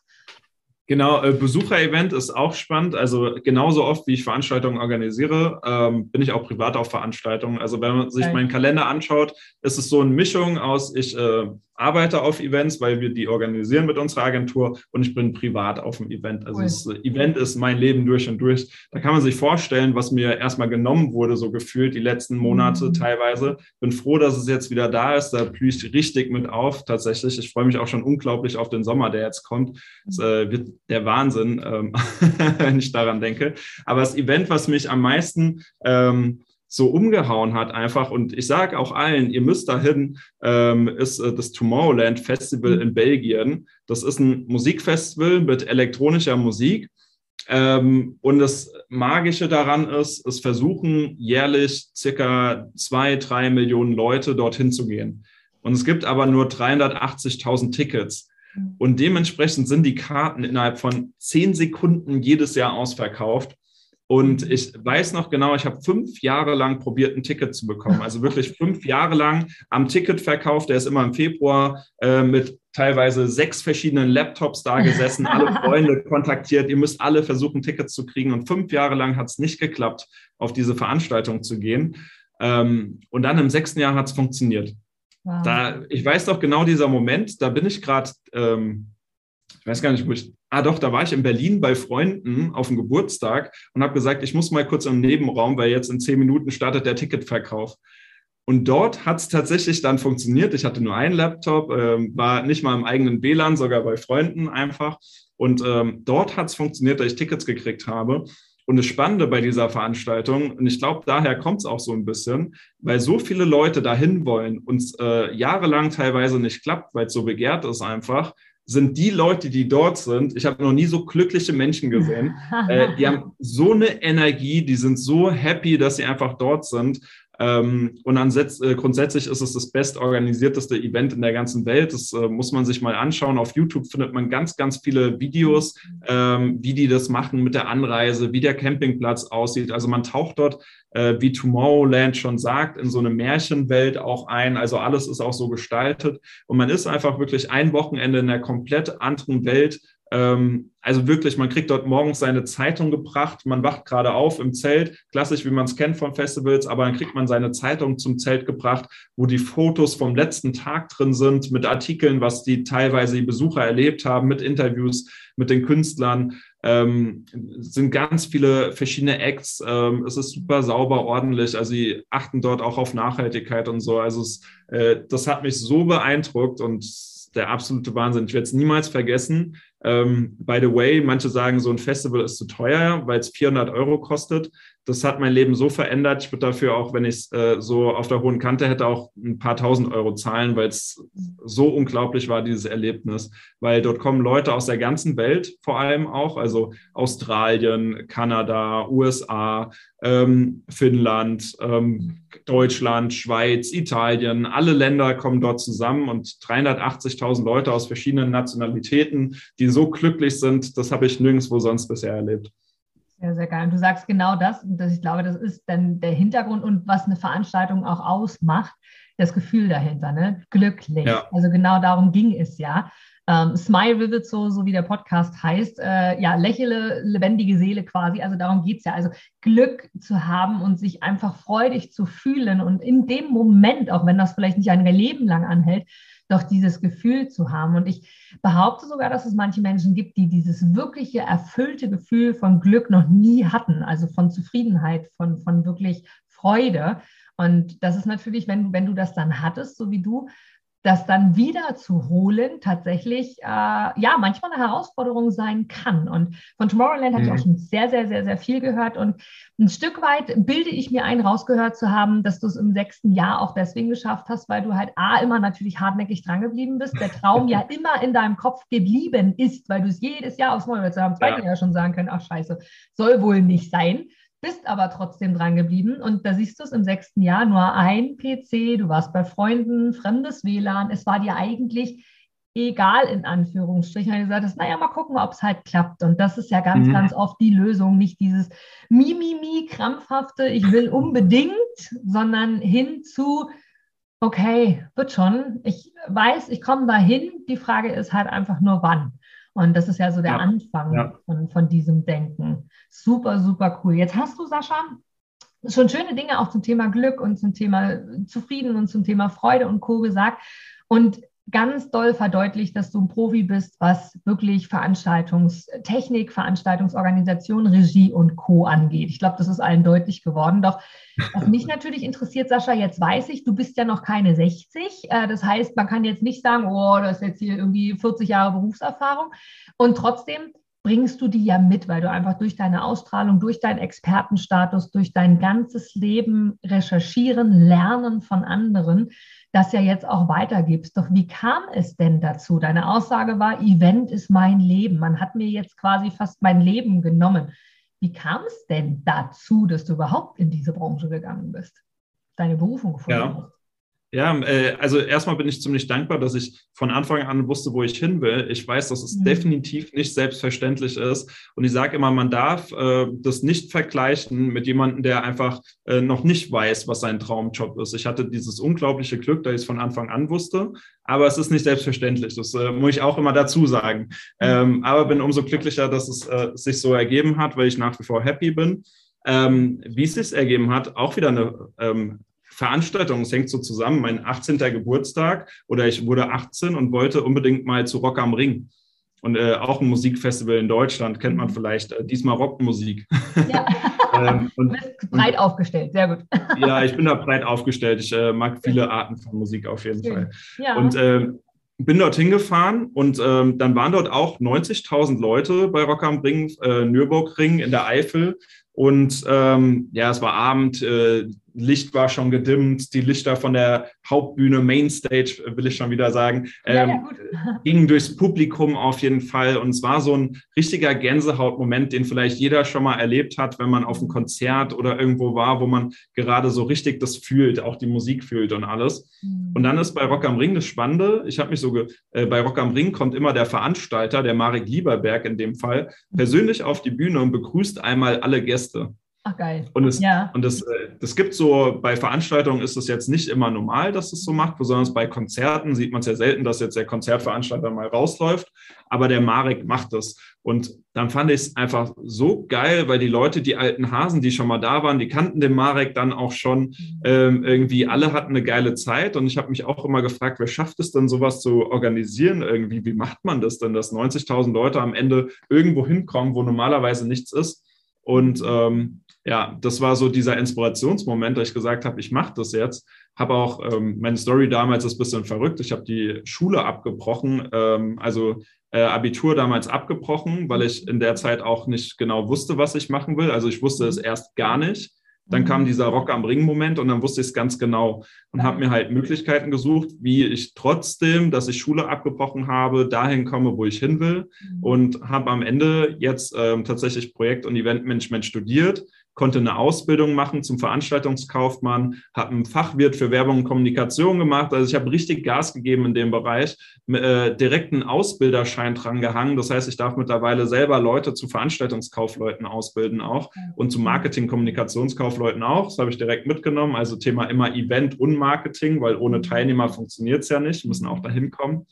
Genau, äh, Besucherevent ist auch spannend. Also genauso oft, wie ich Veranstaltungen organisiere, ähm, bin ich auch privat auf Veranstaltungen. Also wenn man sich meinen Kalender anschaut, ist es so eine Mischung aus, ich äh, arbeite auf Events, weil wir die organisieren mit unserer Agentur und ich bin privat auf dem Event. Also cool. das Event ist mein Leben durch und durch. Da kann man sich vorstellen, was mir erstmal genommen wurde, so gefühlt die letzten Monate mhm. teilweise. Bin froh, dass es jetzt wieder da ist. Da blühe ich richtig mit auf, tatsächlich. Ich freue mich auch schon unglaublich auf den Sommer, der jetzt kommt. Es äh, wird der Wahnsinn, ähm, *laughs* wenn ich daran denke. Aber das Event, was mich am meisten ähm, so umgehauen hat einfach. Und ich sage auch allen, ihr müsst dahin, ähm, ist äh, das Tomorrowland Festival in Belgien. Das ist ein Musikfestival mit elektronischer Musik. Ähm, und das Magische daran ist, es versuchen jährlich circa zwei, drei Millionen Leute dorthin zu gehen. Und es gibt aber nur 380.000 Tickets. Mhm. Und dementsprechend sind die Karten innerhalb von zehn Sekunden jedes Jahr ausverkauft. Und ich weiß noch genau, ich habe fünf Jahre lang probiert, ein Ticket zu bekommen. Also wirklich *laughs* fünf Jahre lang am Ticketverkauf, der ist immer im Februar äh, mit teilweise sechs verschiedenen Laptops da gesessen, alle *laughs* Freunde kontaktiert. Ihr müsst alle versuchen, Tickets zu kriegen. Und fünf Jahre lang hat es nicht geklappt, auf diese Veranstaltung zu gehen. Ähm, und dann im sechsten Jahr hat es funktioniert. Wow. Da, ich weiß doch genau dieser Moment, da bin ich gerade, ähm, ich weiß gar nicht, wo ich, ah doch, da war ich in Berlin bei Freunden auf dem Geburtstag und habe gesagt, ich muss mal kurz im Nebenraum, weil jetzt in zehn Minuten startet der Ticketverkauf. Und dort hat es tatsächlich dann funktioniert. Ich hatte nur einen Laptop, äh, war nicht mal im eigenen WLAN, sogar bei Freunden einfach. Und ähm, dort hat es funktioniert, dass ich Tickets gekriegt habe. Und das Spannende bei dieser Veranstaltung, und ich glaube, daher kommt es auch so ein bisschen, weil so viele Leute dahin wollen und es äh, jahrelang teilweise nicht klappt, weil es so begehrt ist einfach, sind die Leute, die dort sind. Ich habe noch nie so glückliche Menschen gesehen. *laughs* äh, die haben so eine Energie, die sind so happy, dass sie einfach dort sind. Ähm, und ansatz, äh, grundsätzlich ist es das bestorganisierteste Event in der ganzen Welt. Das äh, muss man sich mal anschauen. Auf YouTube findet man ganz, ganz viele Videos, ähm, wie die das machen mit der Anreise, wie der Campingplatz aussieht. Also man taucht dort, äh, wie Tomorrowland schon sagt, in so eine Märchenwelt auch ein. Also alles ist auch so gestaltet. Und man ist einfach wirklich ein Wochenende in einer komplett anderen Welt also wirklich, man kriegt dort morgens seine Zeitung gebracht, man wacht gerade auf im Zelt, klassisch wie man es kennt von Festivals, aber dann kriegt man seine Zeitung zum Zelt gebracht, wo die Fotos vom letzten Tag drin sind, mit Artikeln, was die teilweise die Besucher erlebt haben, mit Interviews mit den Künstlern. Ähm, sind ganz viele verschiedene Acts. Ähm, es ist super sauber, ordentlich. Also sie achten dort auch auf Nachhaltigkeit und so. Also es, äh, das hat mich so beeindruckt und der absolute Wahnsinn. Ich werde es niemals vergessen. Ähm, by the way, manche sagen, so ein Festival ist zu teuer, weil es 400 Euro kostet. Das hat mein Leben so verändert. Ich würde dafür auch, wenn ich es äh, so auf der hohen Kante hätte, auch ein paar tausend Euro zahlen, weil es so unglaublich war, dieses Erlebnis. Weil dort kommen Leute aus der ganzen Welt vor allem auch, also Australien, Kanada, USA, ähm, Finnland, ähm, Deutschland, Schweiz, Italien, alle Länder kommen dort zusammen und 380.000 Leute aus verschiedenen Nationalitäten, die so glücklich sind, das habe ich nirgendwo sonst bisher erlebt. Sehr, sehr geil. Und du sagst genau das, und das, ich glaube, das ist dann der Hintergrund und was eine Veranstaltung auch ausmacht, das Gefühl dahinter, ne? Glücklich. Ja. Also genau darum ging es ja. Ähm, Smile Vivid, so, so wie der Podcast heißt, äh, ja, lächele, lebendige Seele quasi. Also darum geht es ja. Also Glück zu haben und sich einfach freudig zu fühlen und in dem Moment, auch wenn das vielleicht nicht ein Leben lang anhält, doch dieses Gefühl zu haben. Und ich behaupte sogar, dass es manche Menschen gibt, die dieses wirkliche erfüllte Gefühl von Glück noch nie hatten, also von Zufriedenheit, von, von wirklich Freude. Und das ist natürlich, wenn, wenn du das dann hattest, so wie du, das dann wieder zu holen tatsächlich äh, ja manchmal eine Herausforderung sein kann. Und von Tomorrowland habe ich auch mhm. schon sehr, sehr, sehr, sehr viel gehört. Und ein Stück weit bilde ich mir ein, rausgehört zu haben, dass du es im sechsten Jahr auch deswegen geschafft hast, weil du halt A, immer natürlich hartnäckig drangeblieben bist, der Traum ja *laughs* immer in deinem Kopf geblieben ist, weil du es jedes Jahr aufs Neue, zu haben zweiten ja. Jahr schon sagen können, ach scheiße, soll wohl nicht sein bist aber trotzdem dran geblieben. Und da siehst du es im sechsten Jahr, nur ein PC, du warst bei Freunden, fremdes WLAN. Es war dir eigentlich egal, in Anführungsstrichen. Und du gesagt naja, mal gucken, ob es halt klappt. Und das ist ja ganz, mhm. ganz oft die Lösung. Nicht dieses Mimimi, krampfhafte, ich will *laughs* unbedingt, sondern hin zu, okay, wird schon. Ich weiß, ich komme dahin. Die Frage ist halt einfach nur, wann. Und das ist ja so der ja. Anfang ja. Von, von diesem Denken. Super, super cool. Jetzt hast du, Sascha, schon schöne Dinge auch zum Thema Glück und zum Thema Zufrieden und zum Thema Freude und Co. gesagt. Und ganz doll verdeutlicht, dass du ein Profi bist, was wirklich Veranstaltungstechnik, Veranstaltungsorganisation, Regie und Co. angeht. Ich glaube, das ist allen deutlich geworden. Doch was mich natürlich interessiert, Sascha, jetzt weiß ich, du bist ja noch keine 60. Äh, das heißt, man kann jetzt nicht sagen, oh, das ist jetzt hier irgendwie 40 Jahre Berufserfahrung. Und trotzdem bringst du die ja mit, weil du einfach durch deine Ausstrahlung, durch deinen Expertenstatus, durch dein ganzes Leben recherchieren, lernen von anderen, das ja jetzt auch weitergibst. Doch wie kam es denn dazu? Deine Aussage war, Event ist mein Leben. Man hat mir jetzt quasi fast mein Leben genommen. Wie kam es denn dazu, dass du überhaupt in diese Branche gegangen bist? Deine Berufung gefunden ja. hast? Ja, äh, also erstmal bin ich ziemlich dankbar, dass ich von Anfang an wusste, wo ich hin will. Ich weiß, dass es mhm. definitiv nicht selbstverständlich ist. Und ich sage immer, man darf äh, das nicht vergleichen mit jemandem, der einfach äh, noch nicht weiß, was sein Traumjob ist. Ich hatte dieses unglaubliche Glück, dass ich es von Anfang an wusste. Aber es ist nicht selbstverständlich. Das äh, muss ich auch immer dazu sagen. Mhm. Ähm, aber bin umso glücklicher, dass es äh, sich so ergeben hat, weil ich nach wie vor happy bin. Ähm, wie es sich ergeben hat, auch wieder eine ähm, Veranstaltung. Es hängt so zusammen, mein 18. Geburtstag oder ich wurde 18 und wollte unbedingt mal zu Rock am Ring. Und äh, auch ein Musikfestival in Deutschland kennt man vielleicht, äh, diesmal Rockmusik. Ja. *laughs* ähm, und, du bist breit aufgestellt, sehr gut. *laughs* ja, ich bin da breit aufgestellt. Ich äh, mag viele Arten von Musik auf jeden Schön. Fall. Ja. Und äh, bin dorthin gefahren und ähm, dann waren dort auch 90.000 Leute bei Rock am Ring, äh, Nürburgring in der Eifel. Und ähm, ja, es war Abend, äh, Licht war schon gedimmt, die Lichter von der Hauptbühne, Mainstage, will ich schon wieder sagen, ähm, ja, ja, *laughs* gingen durchs Publikum auf jeden Fall. Und es war so ein richtiger Gänsehautmoment, den vielleicht jeder schon mal erlebt hat, wenn man auf einem Konzert oder irgendwo war, wo man gerade so richtig das fühlt, auch die Musik fühlt und alles. Mhm. Und dann ist bei Rock am Ring das Spannende. Ich habe mich so, äh, bei Rock am Ring kommt immer der Veranstalter, der Marek Lieberberg in dem Fall, persönlich auf die Bühne und begrüßt einmal alle Gäste. Ach, geil. Und, es, ja. und das, äh, das gibt so, bei Veranstaltungen ist es jetzt nicht immer normal, dass es so macht, besonders bei Konzerten sieht man es ja selten, dass jetzt der Konzertveranstalter mal rausläuft, aber der Marek macht das. Und dann fand ich es einfach so geil, weil die Leute, die alten Hasen, die schon mal da waren, die kannten den Marek dann auch schon. Mhm. Ähm, irgendwie alle hatten eine geile Zeit und ich habe mich auch immer gefragt, wer schafft es denn, sowas zu organisieren irgendwie? Wie macht man das denn, dass 90.000 Leute am Ende irgendwo hinkommen, wo normalerweise nichts ist? Und ähm, ja, das war so dieser Inspirationsmoment, da ich gesagt habe, ich mache das jetzt. Habe auch, ähm, meine Story damals ist ein bisschen verrückt. Ich habe die Schule abgebrochen, ähm, also äh, Abitur damals abgebrochen, weil ich in der Zeit auch nicht genau wusste, was ich machen will. Also ich wusste es erst gar nicht. Dann kam mhm. dieser Rock am Ring-Moment und dann wusste ich es ganz genau und habe mir halt Möglichkeiten gesucht, wie ich trotzdem, dass ich Schule abgebrochen habe, dahin komme, wo ich hin will mhm. und habe am Ende jetzt ähm, tatsächlich Projekt- und Eventmanagement studiert konnte eine Ausbildung machen zum Veranstaltungskaufmann, habe einen Fachwirt für Werbung und Kommunikation gemacht. Also ich habe richtig Gas gegeben in dem Bereich, äh, direkt einen Ausbilderschein dran gehangen. Das heißt, ich darf mittlerweile selber Leute zu Veranstaltungskaufleuten ausbilden auch und zu Marketing-Kommunikationskaufleuten auch. Das habe ich direkt mitgenommen. Also Thema immer Event und Marketing, weil ohne Teilnehmer funktioniert es ja nicht, müssen auch dahin kommen.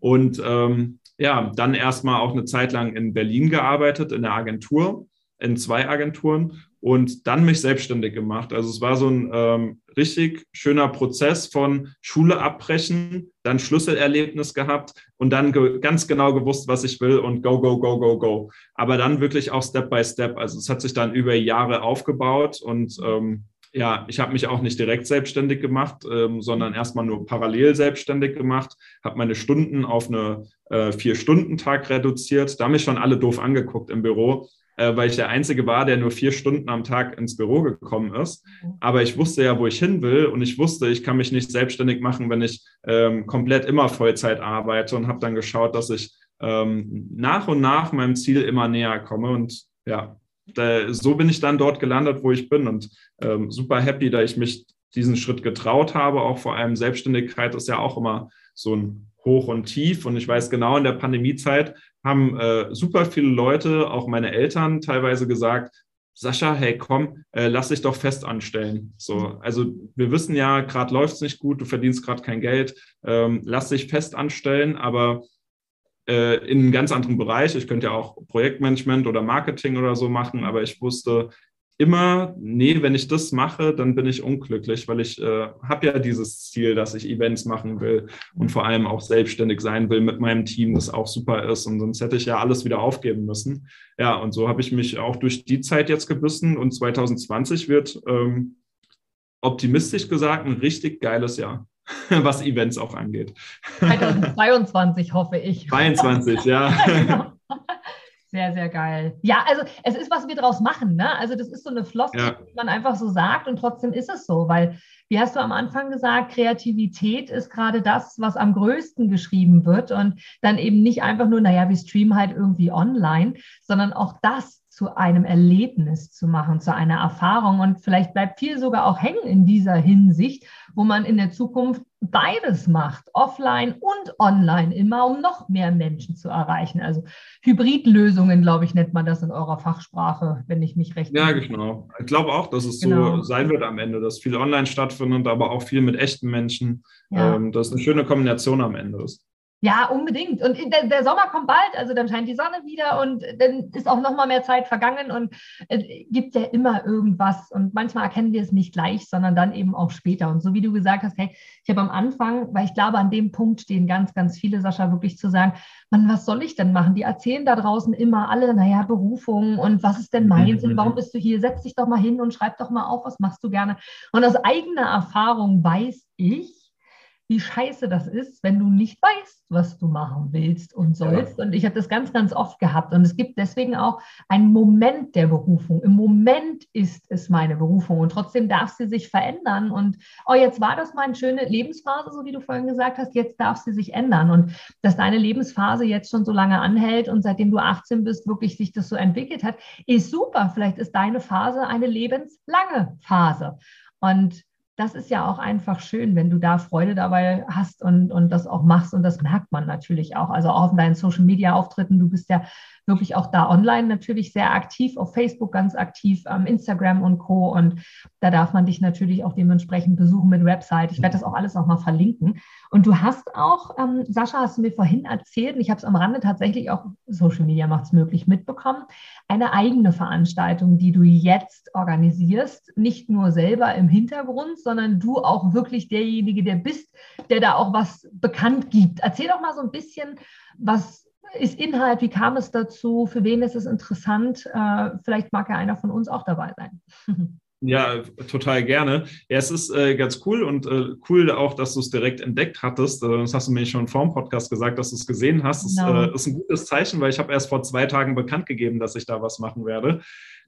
Und ähm, ja, dann erstmal auch eine Zeit lang in Berlin gearbeitet, in der Agentur in zwei Agenturen und dann mich selbstständig gemacht. Also es war so ein ähm, richtig schöner Prozess von Schule abbrechen, dann Schlüsselerlebnis gehabt und dann ge ganz genau gewusst, was ich will und go, go, go, go, go. Aber dann wirklich auch Step by Step. Also es hat sich dann über Jahre aufgebaut und ähm, ja, ich habe mich auch nicht direkt selbstständig gemacht, ähm, sondern erstmal nur parallel selbstständig gemacht, habe meine Stunden auf eine äh, Vier-Stunden-Tag reduziert. Da haben mich schon alle doof angeguckt im Büro äh, weil ich der Einzige war, der nur vier Stunden am Tag ins Büro gekommen ist. Mhm. Aber ich wusste ja, wo ich hin will und ich wusste, ich kann mich nicht selbstständig machen, wenn ich ähm, komplett immer Vollzeit arbeite und habe dann geschaut, dass ich ähm, nach und nach meinem Ziel immer näher komme und ja, da, so bin ich dann dort gelandet, wo ich bin und ähm, super happy, da ich mich diesen Schritt getraut habe. Auch vor allem Selbstständigkeit ist ja auch immer so ein Hoch und Tief. Und ich weiß genau, in der Pandemiezeit haben äh, super viele Leute, auch meine Eltern, teilweise gesagt, Sascha, hey, komm, äh, lass dich doch fest anstellen. So, also wir wissen ja, gerade läuft es nicht gut, du verdienst gerade kein Geld, ähm, lass dich fest anstellen, aber äh, in einem ganz anderen Bereich. Ich könnte ja auch Projektmanagement oder Marketing oder so machen, aber ich wusste, immer, nee, wenn ich das mache, dann bin ich unglücklich, weil ich äh, habe ja dieses Ziel, dass ich Events machen will und vor allem auch selbstständig sein will mit meinem Team, das auch super ist. Und sonst hätte ich ja alles wieder aufgeben müssen. Ja, und so habe ich mich auch durch die Zeit jetzt gebissen und 2020 wird ähm, optimistisch gesagt ein richtig geiles Jahr *laughs* was Events auch angeht. 2022 hoffe ich. 22, ja. *laughs* Sehr, sehr geil. Ja, also es ist, was wir draus machen. Ne? Also das ist so eine Floskel, ja. die man einfach so sagt und trotzdem ist es so, weil, wie hast du am Anfang gesagt, Kreativität ist gerade das, was am größten geschrieben wird und dann eben nicht einfach nur, naja, wir streamen halt irgendwie online, sondern auch das zu einem Erlebnis zu machen, zu einer Erfahrung. Und vielleicht bleibt viel sogar auch hängen in dieser Hinsicht, wo man in der Zukunft beides macht, offline und online, immer um noch mehr Menschen zu erreichen. Also Hybridlösungen, glaube ich, nennt man das in eurer Fachsprache, wenn ich mich recht. Ja, genau. Ich glaube auch, dass es genau. so sein wird am Ende, dass viel online stattfindet, aber auch viel mit echten Menschen. Ja. Ähm, dass eine schöne Kombination am Ende ist. Ja, unbedingt. Und der, der, Sommer kommt bald, also dann scheint die Sonne wieder und dann ist auch noch mal mehr Zeit vergangen und es gibt ja immer irgendwas und manchmal erkennen wir es nicht gleich, sondern dann eben auch später. Und so wie du gesagt hast, hey, ich habe am Anfang, weil ich glaube, an dem Punkt stehen ganz, ganz viele, Sascha, wirklich zu sagen, Mann, was soll ich denn machen? Die erzählen da draußen immer alle, naja, Berufung und was ist denn meins und warum bist du hier? Setz dich doch mal hin und schreib doch mal auf, was machst du gerne. Und aus eigener Erfahrung weiß ich, wie scheiße das ist, wenn du nicht weißt, was du machen willst und sollst. Ja. Und ich habe das ganz, ganz oft gehabt. Und es gibt deswegen auch einen Moment der Berufung. Im Moment ist es meine Berufung und trotzdem darf sie sich verändern. Und oh, jetzt war das mal eine schöne Lebensphase, so wie du vorhin gesagt hast. Jetzt darf sie sich ändern. Und dass deine Lebensphase jetzt schon so lange anhält und seitdem du 18 bist, wirklich sich das so entwickelt hat, ist super. Vielleicht ist deine Phase eine lebenslange Phase. Und das ist ja auch einfach schön, wenn du da Freude dabei hast und, und das auch machst. Und das merkt man natürlich auch. Also auch auf deinen Social Media Auftritten. Du bist ja wirklich auch da online natürlich sehr aktiv, auf Facebook ganz aktiv, ähm, Instagram und Co. Und da darf man dich natürlich auch dementsprechend besuchen mit Website. Ich werde das auch alles nochmal verlinken. Und du hast auch, ähm, Sascha, hast du mir vorhin erzählt, und ich habe es am Rande tatsächlich auch, Social Media macht es möglich, mitbekommen, eine eigene Veranstaltung, die du jetzt organisierst, nicht nur selber im Hintergrund, sondern du auch wirklich derjenige, der bist, der da auch was bekannt gibt. Erzähl doch mal so ein bisschen, was ist Inhalt? Wie kam es dazu? Für wen ist es interessant? Äh, vielleicht mag ja einer von uns auch dabei sein. *laughs* Ja, total gerne. Ja, es ist äh, ganz cool und äh, cool auch, dass du es direkt entdeckt hattest. Äh, das hast du mir schon vor dem Podcast gesagt, dass du es gesehen hast. Das genau. Äh, ist ein gutes Zeichen, weil ich habe erst vor zwei Tagen bekannt gegeben, dass ich da was machen werde.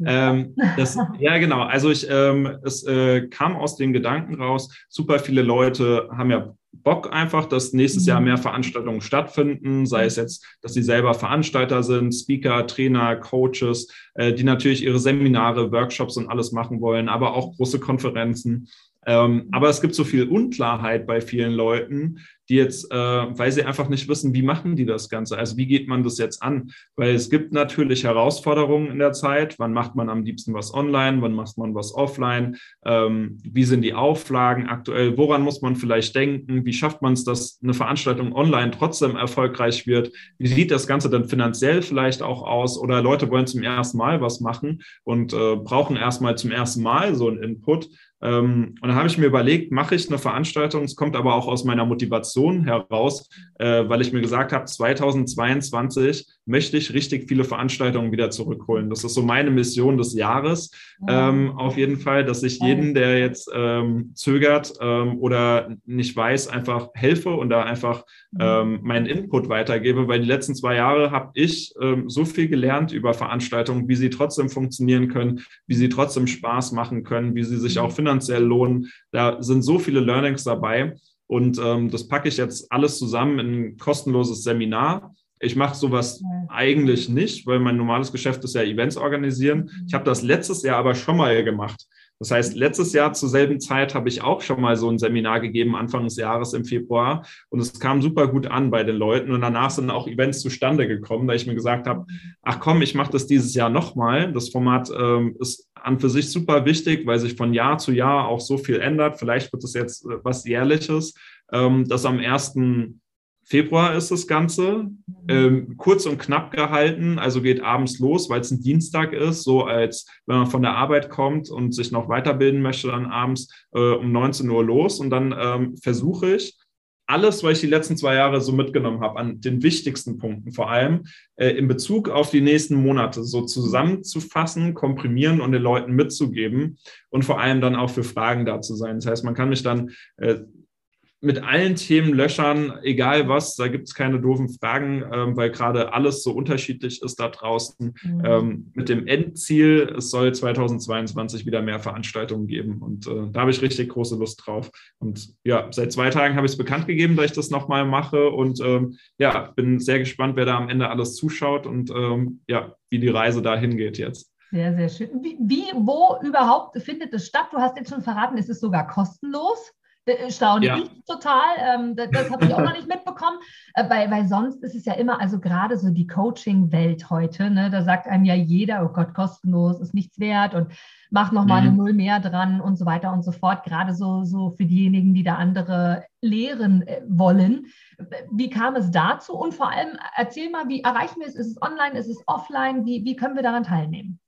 Ähm, das, *laughs* ja, genau. Also ich, ähm, es äh, kam aus dem Gedanken raus, super viele Leute haben ja Bock einfach, dass nächstes Jahr mhm. mehr Veranstaltungen stattfinden, sei es jetzt, dass sie selber Veranstalter sind, Speaker, Trainer, Coaches, äh, die natürlich ihre Seminare, Workshops und alles machen wollen, aber auch große Konferenzen. Ähm, aber es gibt so viel Unklarheit bei vielen Leuten, die jetzt, äh, weil sie einfach nicht wissen, wie machen die das Ganze? Also wie geht man das jetzt an? Weil es gibt natürlich Herausforderungen in der Zeit. Wann macht man am liebsten was online? Wann macht man was offline? Ähm, wie sind die Auflagen aktuell? Woran muss man vielleicht denken? Wie schafft man es, dass eine Veranstaltung online trotzdem erfolgreich wird? Wie sieht das Ganze dann finanziell vielleicht auch aus? Oder Leute wollen zum ersten Mal was machen und äh, brauchen erstmal zum ersten Mal so einen Input. Ähm, und dann habe ich mir überlegt, mache ich eine Veranstaltung? Es kommt aber auch aus meiner Motivation heraus, äh, weil ich mir gesagt habe, 2022 möchte ich richtig viele Veranstaltungen wieder zurückholen. Das ist so meine Mission des Jahres. Ähm, auf jeden Fall, dass ich jeden, der jetzt ähm, zögert ähm, oder nicht weiß, einfach helfe und da einfach mhm. ähm, meinen Input weitergebe, weil die letzten zwei Jahre habe ich ähm, so viel gelernt über Veranstaltungen, wie sie trotzdem funktionieren können, wie sie trotzdem Spaß machen können, wie sie sich auch finanziell finanziell lohnen. Da sind so viele Learnings dabei. Und ähm, das packe ich jetzt alles zusammen in ein kostenloses Seminar. Ich mache sowas ja. eigentlich nicht, weil mein normales Geschäft ist ja Events organisieren. Mhm. Ich habe das letztes Jahr aber schon mal gemacht. Das heißt, letztes Jahr zur selben Zeit habe ich auch schon mal so ein Seminar gegeben, Anfang des Jahres im Februar. Und es kam super gut an bei den Leuten. Und danach sind auch Events zustande gekommen, da ich mir gesagt habe, ach komm, ich mache das dieses Jahr nochmal. Das Format ähm, ist an für sich super wichtig, weil sich von Jahr zu Jahr auch so viel ändert. Vielleicht wird es jetzt äh, was Jährliches, ähm, das am ersten Februar ist das Ganze. Ähm, kurz und knapp gehalten, also geht abends los, weil es ein Dienstag ist, so als wenn man von der Arbeit kommt und sich noch weiterbilden möchte, dann abends äh, um 19 Uhr los. Und dann ähm, versuche ich, alles, was ich die letzten zwei Jahre so mitgenommen habe, an den wichtigsten Punkten vor allem, äh, in Bezug auf die nächsten Monate so zusammenzufassen, komprimieren und den Leuten mitzugeben und vor allem dann auch für Fragen da zu sein. Das heißt, man kann mich dann äh, mit allen Themen löchern, egal was, da gibt es keine doofen Fragen, ähm, weil gerade alles so unterschiedlich ist da draußen. Mhm. Ähm, mit dem Endziel, es soll 2022 wieder mehr Veranstaltungen geben und äh, da habe ich richtig große Lust drauf. Und ja, seit zwei Tagen habe ich es bekannt gegeben, dass ich das nochmal mache und ähm, ja, bin sehr gespannt, wer da am Ende alles zuschaut und ähm, ja, wie die Reise dahin geht jetzt. Sehr, sehr schön. Wie, wie, wo überhaupt findet es statt? Du hast jetzt schon verraten, es ist sogar kostenlos. Staune ja. ich total. Ähm, das, das habe ich auch noch nicht mitbekommen, äh, weil, weil sonst ist es ja immer, also gerade so die Coaching-Welt heute, ne, da sagt einem ja jeder, oh Gott, kostenlos, ist nichts wert und mach noch mal mhm. eine Null mehr dran und so weiter und so fort. Gerade so, so für diejenigen, die da andere lehren äh, wollen. Wie kam es dazu? Und vor allem, erzähl mal, wie erreichen wir es? Ist es online? Ist es offline? Wie, wie können wir daran teilnehmen?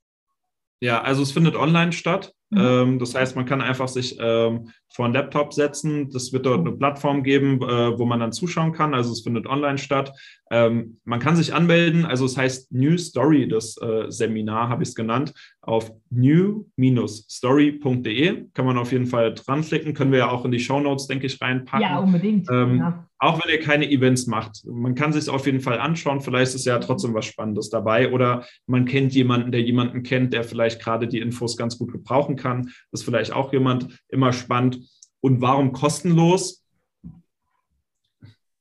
Ja, also es findet online statt. Mhm. Ähm, das heißt, man kann einfach sich ähm, vor einen Laptop setzen. Das wird dort eine Plattform geben, äh, wo man dann zuschauen kann. Also es findet online statt. Ähm, man kann sich anmelden. Also es heißt New Story, das äh, Seminar habe ich es genannt. Auf new-story.de kann man auf jeden Fall dranklicken. Können wir ja auch in die Show Notes, denke ich, reinpacken. Ja, unbedingt. Ähm, ja. Auch wenn ihr keine Events macht. Man kann sich auf jeden Fall anschauen. Vielleicht ist ja trotzdem was Spannendes dabei. Oder man kennt jemanden, der jemanden kennt, der vielleicht gerade die Infos ganz gut gebrauchen kann. Das ist vielleicht auch jemand immer spannend. Und warum kostenlos?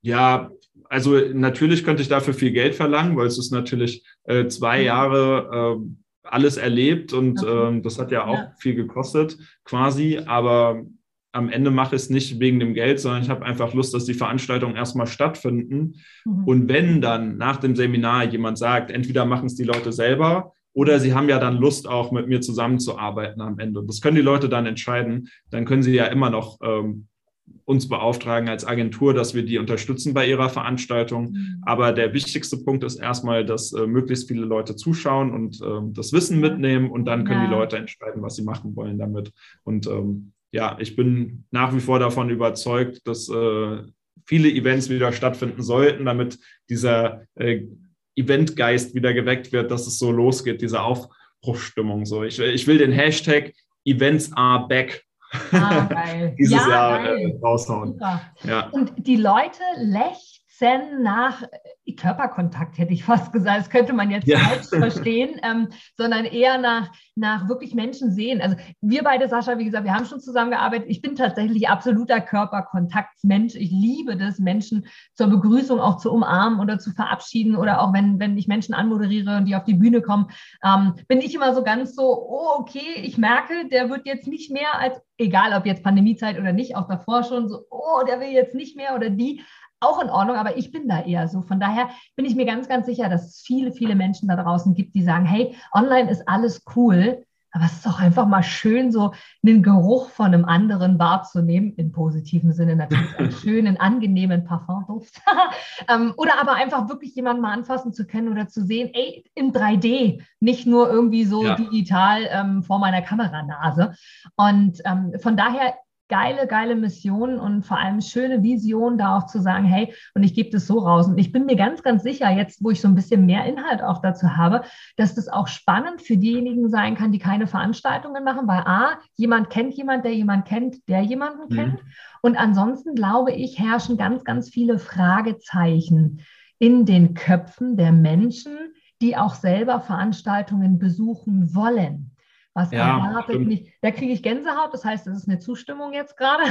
Ja, also natürlich könnte ich dafür viel Geld verlangen, weil es ist natürlich äh, zwei mhm. Jahre äh, alles erlebt und äh, das hat ja auch ja. viel gekostet quasi, aber am Ende mache ich es nicht wegen dem Geld, sondern ich habe einfach Lust, dass die Veranstaltungen erstmal stattfinden. Mhm. Und wenn dann nach dem Seminar jemand sagt, entweder machen es die Leute selber oder sie haben ja dann Lust, auch mit mir zusammenzuarbeiten am Ende. Und das können die Leute dann entscheiden. Dann können sie ja immer noch ähm, uns beauftragen als Agentur, dass wir die unterstützen bei ihrer Veranstaltung. Mhm. Aber der wichtigste Punkt ist erstmal, dass äh, möglichst viele Leute zuschauen und äh, das Wissen mitnehmen und dann können ja. die Leute entscheiden, was sie machen wollen damit. Und ähm, ja, ich bin nach wie vor davon überzeugt, dass äh, viele Events wieder stattfinden sollten, damit dieser äh, Eventgeist wieder geweckt wird, dass es so losgeht, diese Aufbruchstimmung. So, ich, ich will den Hashtag Events are back ah, *laughs* dieses ja, Jahr äh, raushauen. Ja. Und die Leute lechzen nach Körperkontakt, hätte ich fast gesagt. Das könnte man jetzt ja. falsch verstehen, ähm, sondern eher nach, nach wirklich Menschen sehen. Also wir beide, Sascha, wie gesagt, wir haben schon zusammengearbeitet. Ich bin tatsächlich absoluter Körperkontaktmensch. Ich liebe das, Menschen zur Begrüßung auch zu umarmen oder zu verabschieden oder auch wenn, wenn ich Menschen anmoderiere und die auf die Bühne kommen, ähm, bin ich immer so ganz so, oh, okay, ich merke, der wird jetzt nicht mehr als, egal ob jetzt Pandemiezeit oder nicht, auch davor schon so, oh, der will jetzt nicht mehr oder die auch in Ordnung, aber ich bin da eher so. Von daher bin ich mir ganz, ganz sicher, dass es viele, viele Menschen da draußen gibt, die sagen, hey, online ist alles cool, aber es ist auch einfach mal schön, so einen Geruch von einem anderen wahrzunehmen, im positiven Sinne natürlich, *laughs* einen schönen, angenehmen Parfumduft. *laughs* Ähm, oder aber einfach wirklich jemanden mal anfassen zu können oder zu sehen, ey, in 3D, nicht nur irgendwie so ja. digital ähm, vor meiner Kameranase. Und ähm, von daher geile, geile Mission und vor allem schöne Vision, da auch zu sagen, hey, und ich gebe das so raus. Und ich bin mir ganz, ganz sicher, jetzt, wo ich so ein bisschen mehr Inhalt auch dazu habe, dass das auch spannend für diejenigen sein kann, die keine Veranstaltungen machen, weil A, jemand kennt jemand, der jemand kennt, der jemanden mhm. kennt. Und ansonsten glaube ich, herrschen ganz, ganz viele Fragezeichen in den Köpfen der Menschen, die auch selber Veranstaltungen besuchen wollen. Was ja, erwartet mich? Da kriege ich Gänsehaut, das heißt, das ist eine Zustimmung jetzt gerade.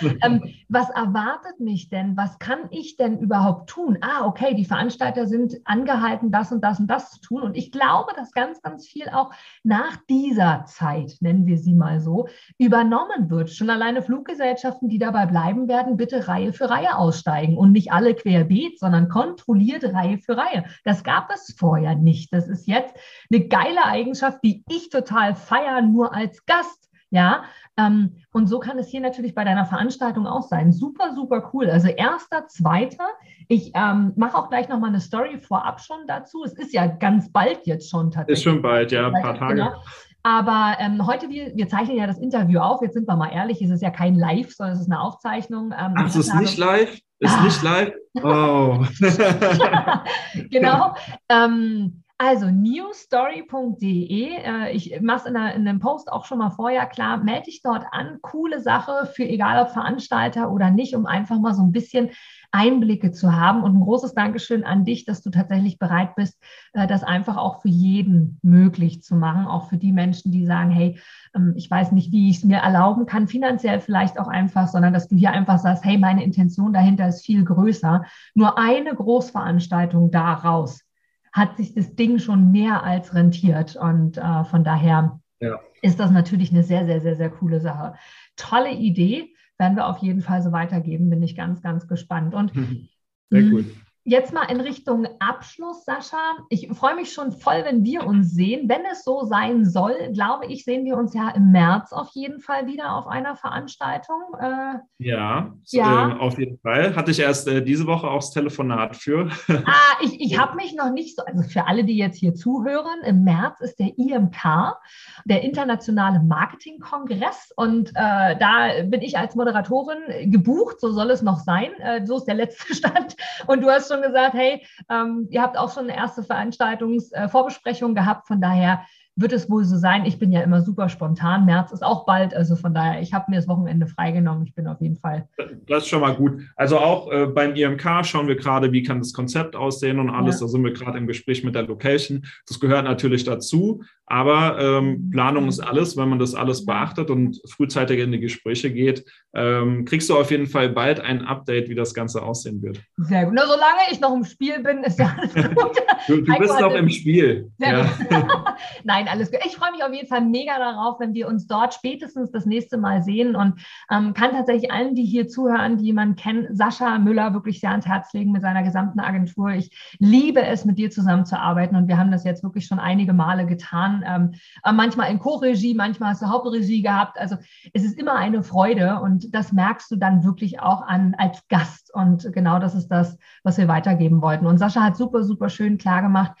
*laughs* ähm, was erwartet mich denn? Was kann ich denn überhaupt tun? Ah, okay, die Veranstalter sind angehalten, das und das und das zu tun. Und ich glaube, dass ganz, ganz viel auch nach dieser Zeit, nennen wir sie mal so, übernommen wird. Schon alleine Fluggesellschaften, die dabei bleiben werden, bitte Reihe für Reihe aussteigen und nicht alle querbeet, sondern kontrolliert Reihe für Reihe. Das gab es vorher nicht. Das ist jetzt eine geile Eigenschaft, die ich total feiern nur als Gast. Ja, ähm, und so kann es hier natürlich bei deiner Veranstaltung auch sein. Super, super cool. Also erster, zweiter. Ich ähm, mache auch gleich nochmal eine Story vorab schon dazu. Es ist ja ganz bald jetzt schon tatsächlich. Ist schon bald, ja, ein paar Tage. Genau. Aber ähm, heute, wir, wir zeichnen ja das Interview auf. Jetzt sind wir mal ehrlich, es ist ja kein Live, sondern es ist eine Aufzeichnung. Ähm, Ach, es ist nicht live? Ist ah. nicht live? Oh. *laughs* *laughs* genau. Ähm, also newstory.de, äh, ich mache es in, in, einem Post auch schon mal vorher klar, melde dich dort an. Coole Sache für egal ob Veranstalter oder nicht, um einfach mal so ein bisschen Einblicke zu haben. Und ein großes Dankeschön an dich, dass du tatsächlich bereit bist, äh, das einfach auch für jeden möglich zu machen. Auch für die Menschen, die sagen, hey, ähm, ich weiß nicht, wie ich es mir erlauben kann, finanziell vielleicht auch einfach, sondern dass du hier einfach sagst, hey, meine Intention dahinter ist viel größer. Nur eine Großveranstaltung daraus hat sich das Ding schon mehr als rentiert. Und äh, von daher ja. ist das natürlich eine sehr, sehr, sehr, sehr coole Sache. Tolle Idee, werden wir auf jeden Fall so weitergeben, bin ich ganz, ganz gespannt. Und *laughs* sehr gut. Jetzt mal in Richtung Abschluss, Sascha. Ich freue mich schon voll, wenn wir uns sehen. Wenn es so sein soll, glaube ich, sehen wir uns ja im März auf jeden Fall wieder auf einer Veranstaltung. Äh, ja, ja. Äh, auf jeden Fall. Hatte ich erst äh, diese Woche auch das Telefonat für. *laughs* ah, ich, ich habe mich noch nicht so, also für alle, die jetzt hier zuhören, im März ist der IMK, der Internationale Marketing-Kongress. Und äh, da bin ich als Moderatorin gebucht, so soll es noch sein. Äh, so ist der letzte *laughs* Stand. Und du hast schon gesagt, hey, ähm, ihr habt auch schon eine erste Veranstaltungsvorbesprechung äh, gehabt. Von daher wird es wohl so sein. Ich bin ja immer super spontan. März ist auch bald. Also von daher, ich habe mir das Wochenende freigenommen. Ich bin auf jeden Fall. Das ist schon mal gut. Also auch äh, beim IMK schauen wir gerade, wie kann das Konzept aussehen und alles. Ja. Da sind wir gerade im Gespräch mit der Location. Das gehört natürlich dazu. Aber ähm, Planung ist alles, wenn man das alles beachtet und frühzeitig in die Gespräche geht, ähm, kriegst du auf jeden Fall bald ein Update, wie das Ganze aussehen wird. Sehr gut. Nur solange ich noch im Spiel bin, ist ja alles *laughs* gut. du, du bist noch im Spiel. Ja. *laughs* Nein, alles gut. Ich freue mich auf jeden Fall mega darauf, wenn wir uns dort spätestens das nächste Mal sehen und ähm, kann tatsächlich allen, die hier zuhören, die jemanden kennen, Sascha Müller wirklich sehr ans Herz legen mit seiner gesamten Agentur. Ich liebe es, mit dir zusammenzuarbeiten und wir haben das jetzt wirklich schon einige Male getan. Ähm, manchmal in Co-Regie, manchmal hast du Hauptregie gehabt. Also es ist immer eine Freude und das merkst du dann wirklich auch an als Gast. Und genau das ist das, was wir weitergeben wollten. Und Sascha hat super, super schön klar gemacht,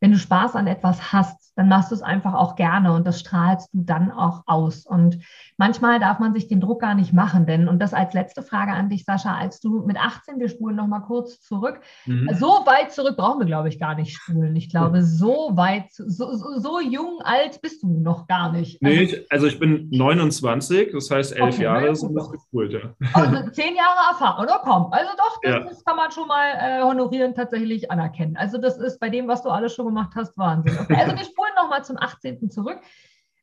wenn du Spaß an etwas hast, dann machst du es einfach auch gerne und das strahlst du dann auch aus. Und manchmal darf man sich den Druck gar nicht machen, denn, und das als letzte Frage an dich, Sascha, als du mit 18, wir spulen nochmal kurz zurück, mhm. so weit zurück brauchen wir, glaube ich, gar nicht spulen. Ich glaube, so weit, so, so, so jung, alt bist du noch gar nicht. Also, nee, also ich bin 29, das heißt elf okay, Jahre sind das gespult, ja. Also zehn Jahre Erfahrung, oder komm, also doch, das, ja. das kann man schon mal äh, honorieren, tatsächlich anerkennen. Also das ist bei dem, was du alles schon gemacht hast, Wahnsinn. Okay, also wir spulen nochmal zum 18. zurück.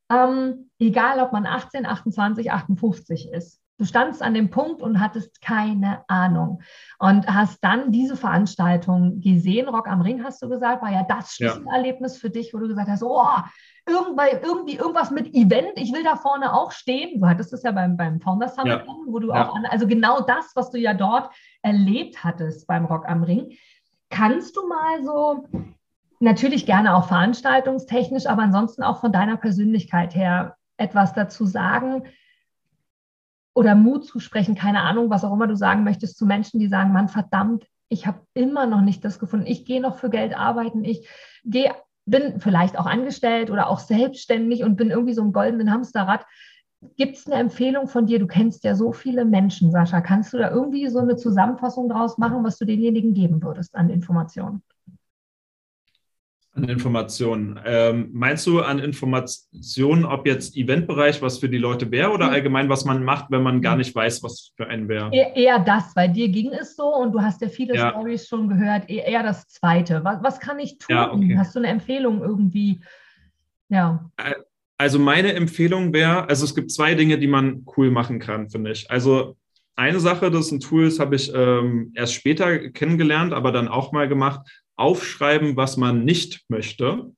Ähm, egal, ob man 18, 28, 58 ist. Du standst an dem Punkt und hattest keine Ahnung und hast dann diese Veranstaltung gesehen. Rock am Ring hast du gesagt, war ja das Schlüsselerlebnis ja. für dich, wo du gesagt hast, oh, irgendwie, irgendwas mit Event, ich will da vorne auch stehen. Du hattest es ja beim, beim Founder Summit, ja. wo du ja. auch, an, also genau das, was du ja dort erlebt hattest beim Rock am Ring. Kannst du mal so natürlich gerne auch veranstaltungstechnisch, aber ansonsten auch von deiner Persönlichkeit her etwas dazu sagen oder Mut zu sprechen, keine Ahnung, was auch immer du sagen möchtest zu Menschen, die sagen, Mann, verdammt, ich habe immer noch nicht das gefunden. Ich gehe noch für Geld arbeiten. Ich gehe, bin vielleicht auch angestellt oder auch selbstständig und bin irgendwie so im goldenen Hamsterrad. Gibt es eine Empfehlung von dir? Du kennst ja so viele Menschen, Sascha. Kannst du da irgendwie so eine Zusammenfassung draus machen, was du denjenigen geben würdest an Informationen? An Informationen. Ähm, meinst du an Informationen, ob jetzt Eventbereich was für die Leute wäre oder allgemein, was man macht, wenn man gar nicht weiß, was für einen wäre? Eher, eher das, weil dir ging es so und du hast ja viele ja. Stories schon gehört, eher, eher das Zweite. Was, was kann ich tun? Ja, okay. Hast du eine Empfehlung irgendwie? Ja. Also meine Empfehlung wäre, also es gibt zwei Dinge, die man cool machen kann, finde ich. Also eine Sache, das ist ein Tool, das habe ich ähm, erst später kennengelernt, aber dann auch mal gemacht aufschreiben, was man nicht möchte.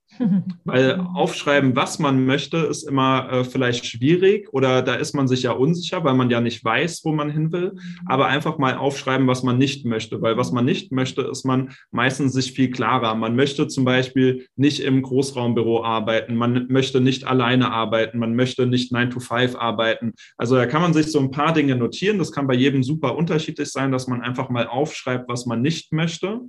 Weil *laughs* aufschreiben, was man möchte, ist immer äh, vielleicht schwierig oder da ist man sich ja unsicher, weil man ja nicht weiß, wo man hin will. Aber einfach mal aufschreiben, was man nicht möchte. Weil was man nicht möchte, ist man meistens sich viel klarer. Man möchte zum Beispiel nicht im Großraumbüro arbeiten. Man möchte nicht alleine arbeiten. Man möchte nicht 9 to 5 arbeiten. Also da kann man sich so ein paar Dinge notieren. Das kann bei jedem super unterschiedlich sein, dass man einfach mal aufschreibt, was man nicht möchte.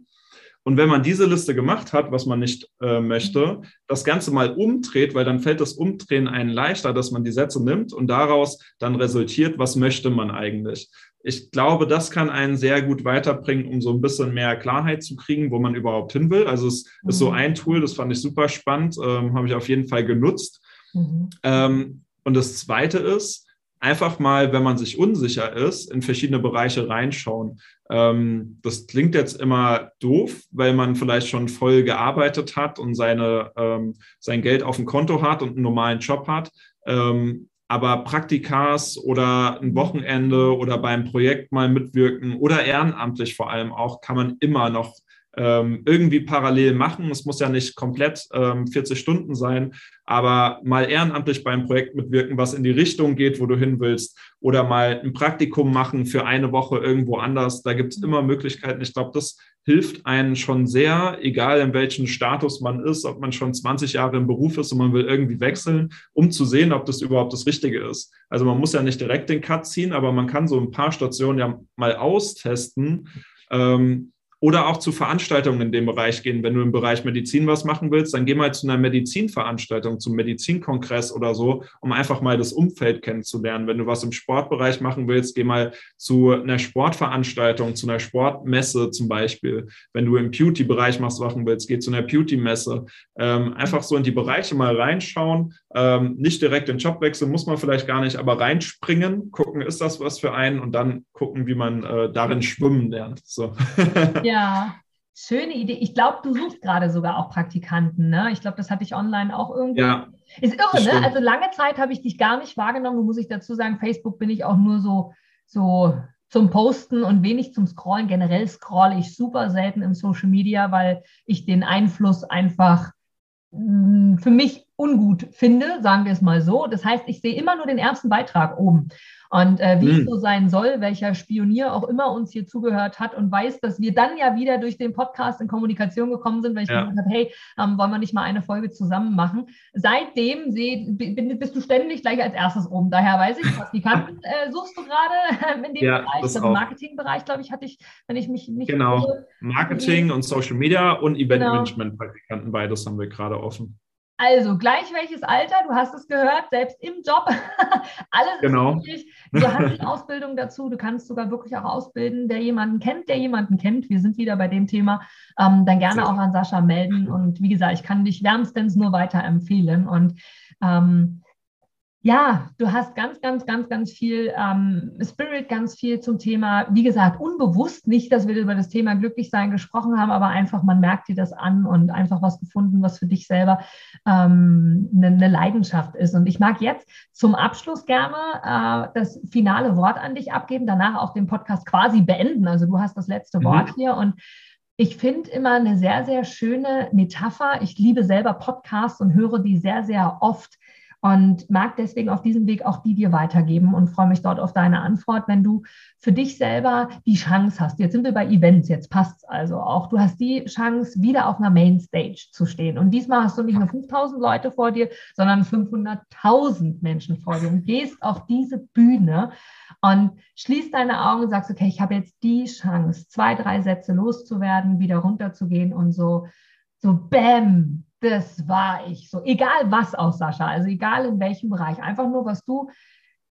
Und wenn man diese Liste gemacht hat, was man nicht äh, möchte, das Ganze mal umdreht, weil dann fällt das Umdrehen einen leichter, dass man die Sätze nimmt und daraus dann resultiert, was möchte man eigentlich. Ich glaube, das kann einen sehr gut weiterbringen, um so ein bisschen mehr Klarheit zu kriegen, wo man überhaupt hin will. Also es mhm. ist so mhm. ein Tool, das fand ich super spannend, ähm, habe ich auf jeden Fall genutzt. Mhm. Ähm, und das Zweite ist, einfach mal, wenn man sich unsicher ist, in verschiedene Bereiche reinschauen. Ähm, das klingt jetzt immer doof, weil man vielleicht schon voll gearbeitet hat und seine, ähm, sein Geld auf dem Konto hat und einen normalen Job hat. Ähm, aber Praktikas oder ein Wochenende oder beim Projekt mal mitwirken oder ehrenamtlich vor allem auch, kann man immer noch ähm, irgendwie parallel machen. Es muss ja nicht komplett ähm, 40 Stunden sein, aber mal ehrenamtlich beim Projekt mitwirken, was in die Richtung geht, wo du hin willst, oder mal ein Praktikum machen für eine Woche irgendwo anders. Da gibt es immer Möglichkeiten. Ich glaube, das hilft einen schon sehr, egal in welchem Status man ist, ob man schon 20 Jahre im Beruf ist und man will irgendwie wechseln, um zu sehen, ob das überhaupt das Richtige ist. Also man muss ja nicht direkt den Cut ziehen, aber man kann so ein paar Stationen ja mal austesten. Ähm, oder auch zu Veranstaltungen in dem Bereich gehen. Wenn du im Bereich Medizin was machen willst, dann geh mal zu einer Medizinveranstaltung, zum Medizinkongress oder so, um einfach mal das Umfeld kennenzulernen. Wenn du was im Sportbereich machen willst, geh mal zu einer Sportveranstaltung, zu einer Sportmesse zum Beispiel. Wenn du im Beauty-Bereich was machen willst, geh zu einer Beauty-Messe. Ähm, einfach so in die Bereiche mal reinschauen. Ähm, nicht direkt den Job wechseln, muss man vielleicht gar nicht, aber reinspringen, gucken, ist das was für einen und dann gucken, wie man äh, darin schwimmen lernt. So. *laughs* schöne Idee. Ich glaube, du suchst gerade sogar auch Praktikanten. Ne? Ich glaube, das hatte ich online auch irgendwie. Ja, ist irre, ne? Also lange Zeit habe ich dich gar nicht wahrgenommen. Muss ich dazu sagen, Facebook bin ich auch nur so, so zum Posten und wenig zum Scrollen. Generell scrolle ich super selten im Social Media, weil ich den Einfluss einfach mh, mm, für mich ungut finde, sagen wir es mal so. Das heißt, ich sehe immer nur den ersten Beitrag oben. Und äh, wie hm. es so sein soll, welcher Spionier auch immer uns hier zugehört hat und weiß, dass wir dann ja wieder durch den Podcast in Kommunikation gekommen sind, weil ich ja. gesagt habe, hey, ähm, wollen wir nicht mal eine Folge zusammen machen? Seitdem seh, bist du ständig gleich als erstes oben. Daher weiß ich, was die Kanten *laughs* äh, suchst du gerade in dem ja, Bereich. Also Im Marketingbereich, glaube ich, hatte ich, wenn ich mich nicht. Genau. Marketing und Social Media und Event genau. Management Praktikanten, beides haben wir gerade offen. Also gleich welches Alter, du hast es gehört, selbst im Job, *laughs* alles genau. ist möglich. Du hast die Ausbildung dazu, du kannst sogar wirklich auch ausbilden, der jemanden kennt, der jemanden kennt. Wir sind wieder bei dem Thema. Ähm, dann gerne auch an Sascha melden. Und wie gesagt, ich kann dich wärmstens nur weiterempfehlen. Und ähm, ja, du hast ganz, ganz, ganz, ganz viel ähm, Spirit, ganz viel zum Thema, wie gesagt, unbewusst nicht, dass wir über das Thema Glücklichsein gesprochen haben, aber einfach, man merkt dir das an und einfach was gefunden, was für dich selber ähm, eine, eine Leidenschaft ist. Und ich mag jetzt zum Abschluss gerne äh, das finale Wort an dich abgeben, danach auch den Podcast quasi beenden. Also du hast das letzte mhm. Wort hier und ich finde immer eine sehr, sehr schöne Metapher. Ich liebe selber Podcasts und höre die sehr, sehr oft und mag deswegen auf diesem Weg auch die dir weitergeben und freue mich dort auf deine Antwort, wenn du für dich selber die Chance hast. Jetzt sind wir bei Events, jetzt passt es also auch. Du hast die Chance, wieder auf einer Mainstage zu stehen. Und diesmal hast du nicht nur 5000 Leute vor dir, sondern 500.000 Menschen vor dir und gehst auf diese Bühne und schließt deine Augen und sagst, okay, ich habe jetzt die Chance, zwei, drei Sätze loszuwerden, wieder runterzugehen und so, so bam, das war ich. So, egal was auch, Sascha, also egal in welchem Bereich, einfach nur, was du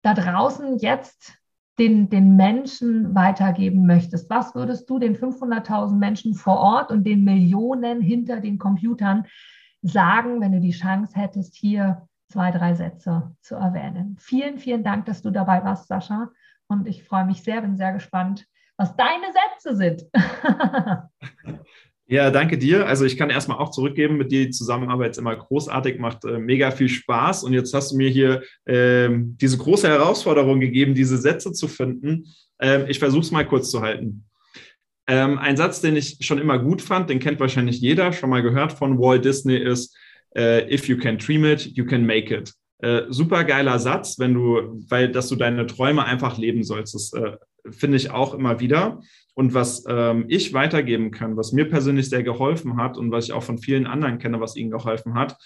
da draußen jetzt den, den Menschen weitergeben möchtest. Was würdest du den 500.000 Menschen vor Ort und den Millionen hinter den Computern sagen, wenn du die Chance hättest, hier zwei, drei Sätze zu erwähnen? Vielen, vielen Dank, dass du dabei warst, Sascha. Und ich freue mich sehr, bin sehr gespannt, was deine Sätze sind. *laughs* Ja, danke dir. Also ich kann erstmal auch zurückgeben, mit dir die Zusammenarbeit ist immer großartig, macht äh, mega viel Spaß. Und jetzt hast du mir hier ähm, diese große Herausforderung gegeben, diese Sätze zu finden. Ähm, ich versuche es mal kurz zu halten. Ähm, ein Satz, den ich schon immer gut fand, den kennt wahrscheinlich jeder, schon mal gehört von Walt Disney, ist, äh, if you can dream it, you can make it. Äh, super geiler Satz, wenn du, weil, dass du deine Träume einfach leben sollst. Das äh, finde ich auch immer wieder. Und was ähm, ich weitergeben kann, was mir persönlich sehr geholfen hat und was ich auch von vielen anderen kenne, was ihnen geholfen hat,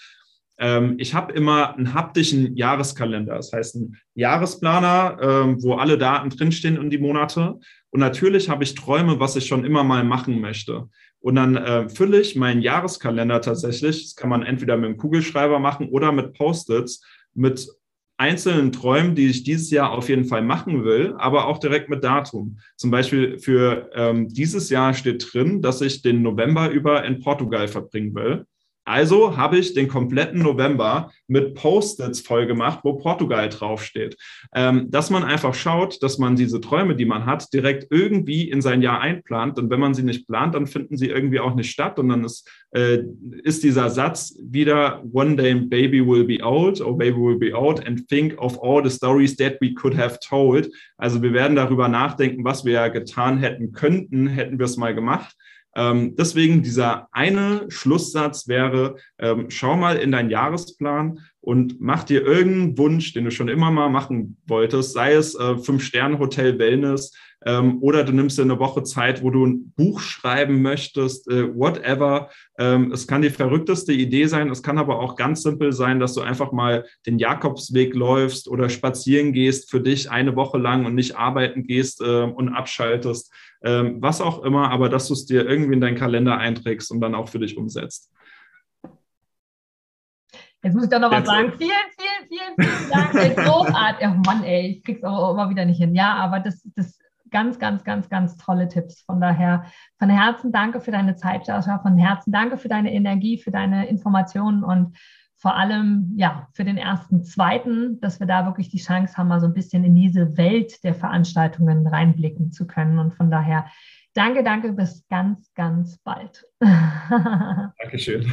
ähm, ich habe immer einen haptischen Jahreskalender, das heißt einen Jahresplaner, ähm, wo alle Daten drinstehen in die Monate. Und natürlich habe ich Träume, was ich schon immer mal machen möchte. Und dann äh, fülle ich meinen Jahreskalender tatsächlich, das kann man entweder mit einem Kugelschreiber machen oder mit Post-its, mit einzelnen Träumen, die ich dieses Jahr auf jeden Fall machen will, aber auch direkt mit Datum. Zum Beispiel für ähm, dieses Jahr steht drin, dass ich den November über in Portugal verbringen will. Also habe ich den kompletten November mit Post-its voll gemacht, wo Portugal draufsteht. Ähm, dass man einfach schaut, dass man diese Träume, die man hat, direkt irgendwie in sein Jahr einplant. Und wenn man sie nicht plant, dann finden sie irgendwie auch nicht statt. Und dann ist, äh, ist dieser Satz wieder, one day baby will be old or baby will be old and think of all the stories that we could have told. Also wir werden darüber nachdenken, was wir ja getan hätten könnten, hätten wir es mal gemacht. Ähm, deswegen dieser eine Schlusssatz wäre, ähm, schau mal in deinen Jahresplan und mach dir irgendeinen Wunsch, den du schon immer mal machen wolltest, sei es äh, Fünf-Sterne-Hotel Wellness ähm, oder du nimmst dir eine Woche Zeit, wo du ein Buch schreiben möchtest, äh, whatever. Ähm, es kann die verrückteste Idee sein, es kann aber auch ganz simpel sein, dass du einfach mal den Jakobsweg läufst oder spazieren gehst für dich eine Woche lang und nicht arbeiten gehst äh, und abschaltest, ähm, was auch immer, aber dass du es dir irgendwie in deinen Kalender einträgst und dann auch für dich umsetzt. Jetzt muss ich doch noch was sagen. Vielen, vielen, vielen, vielen Dank. Ey, großartig. Oh Mann, ey, ich krieg's auch immer wieder nicht hin. Ja, aber das, das ganz, ganz, ganz, ganz tolle Tipps. Von daher, von Herzen danke für deine Zeit, Joshua. Von Herzen danke für deine Energie, für deine Informationen und vor allem, ja, für den ersten, zweiten, dass wir da wirklich die Chance haben, mal so ein bisschen in diese Welt der Veranstaltungen reinblicken zu können. Und von daher, danke, danke, bis ganz, ganz bald. *laughs* Dankeschön.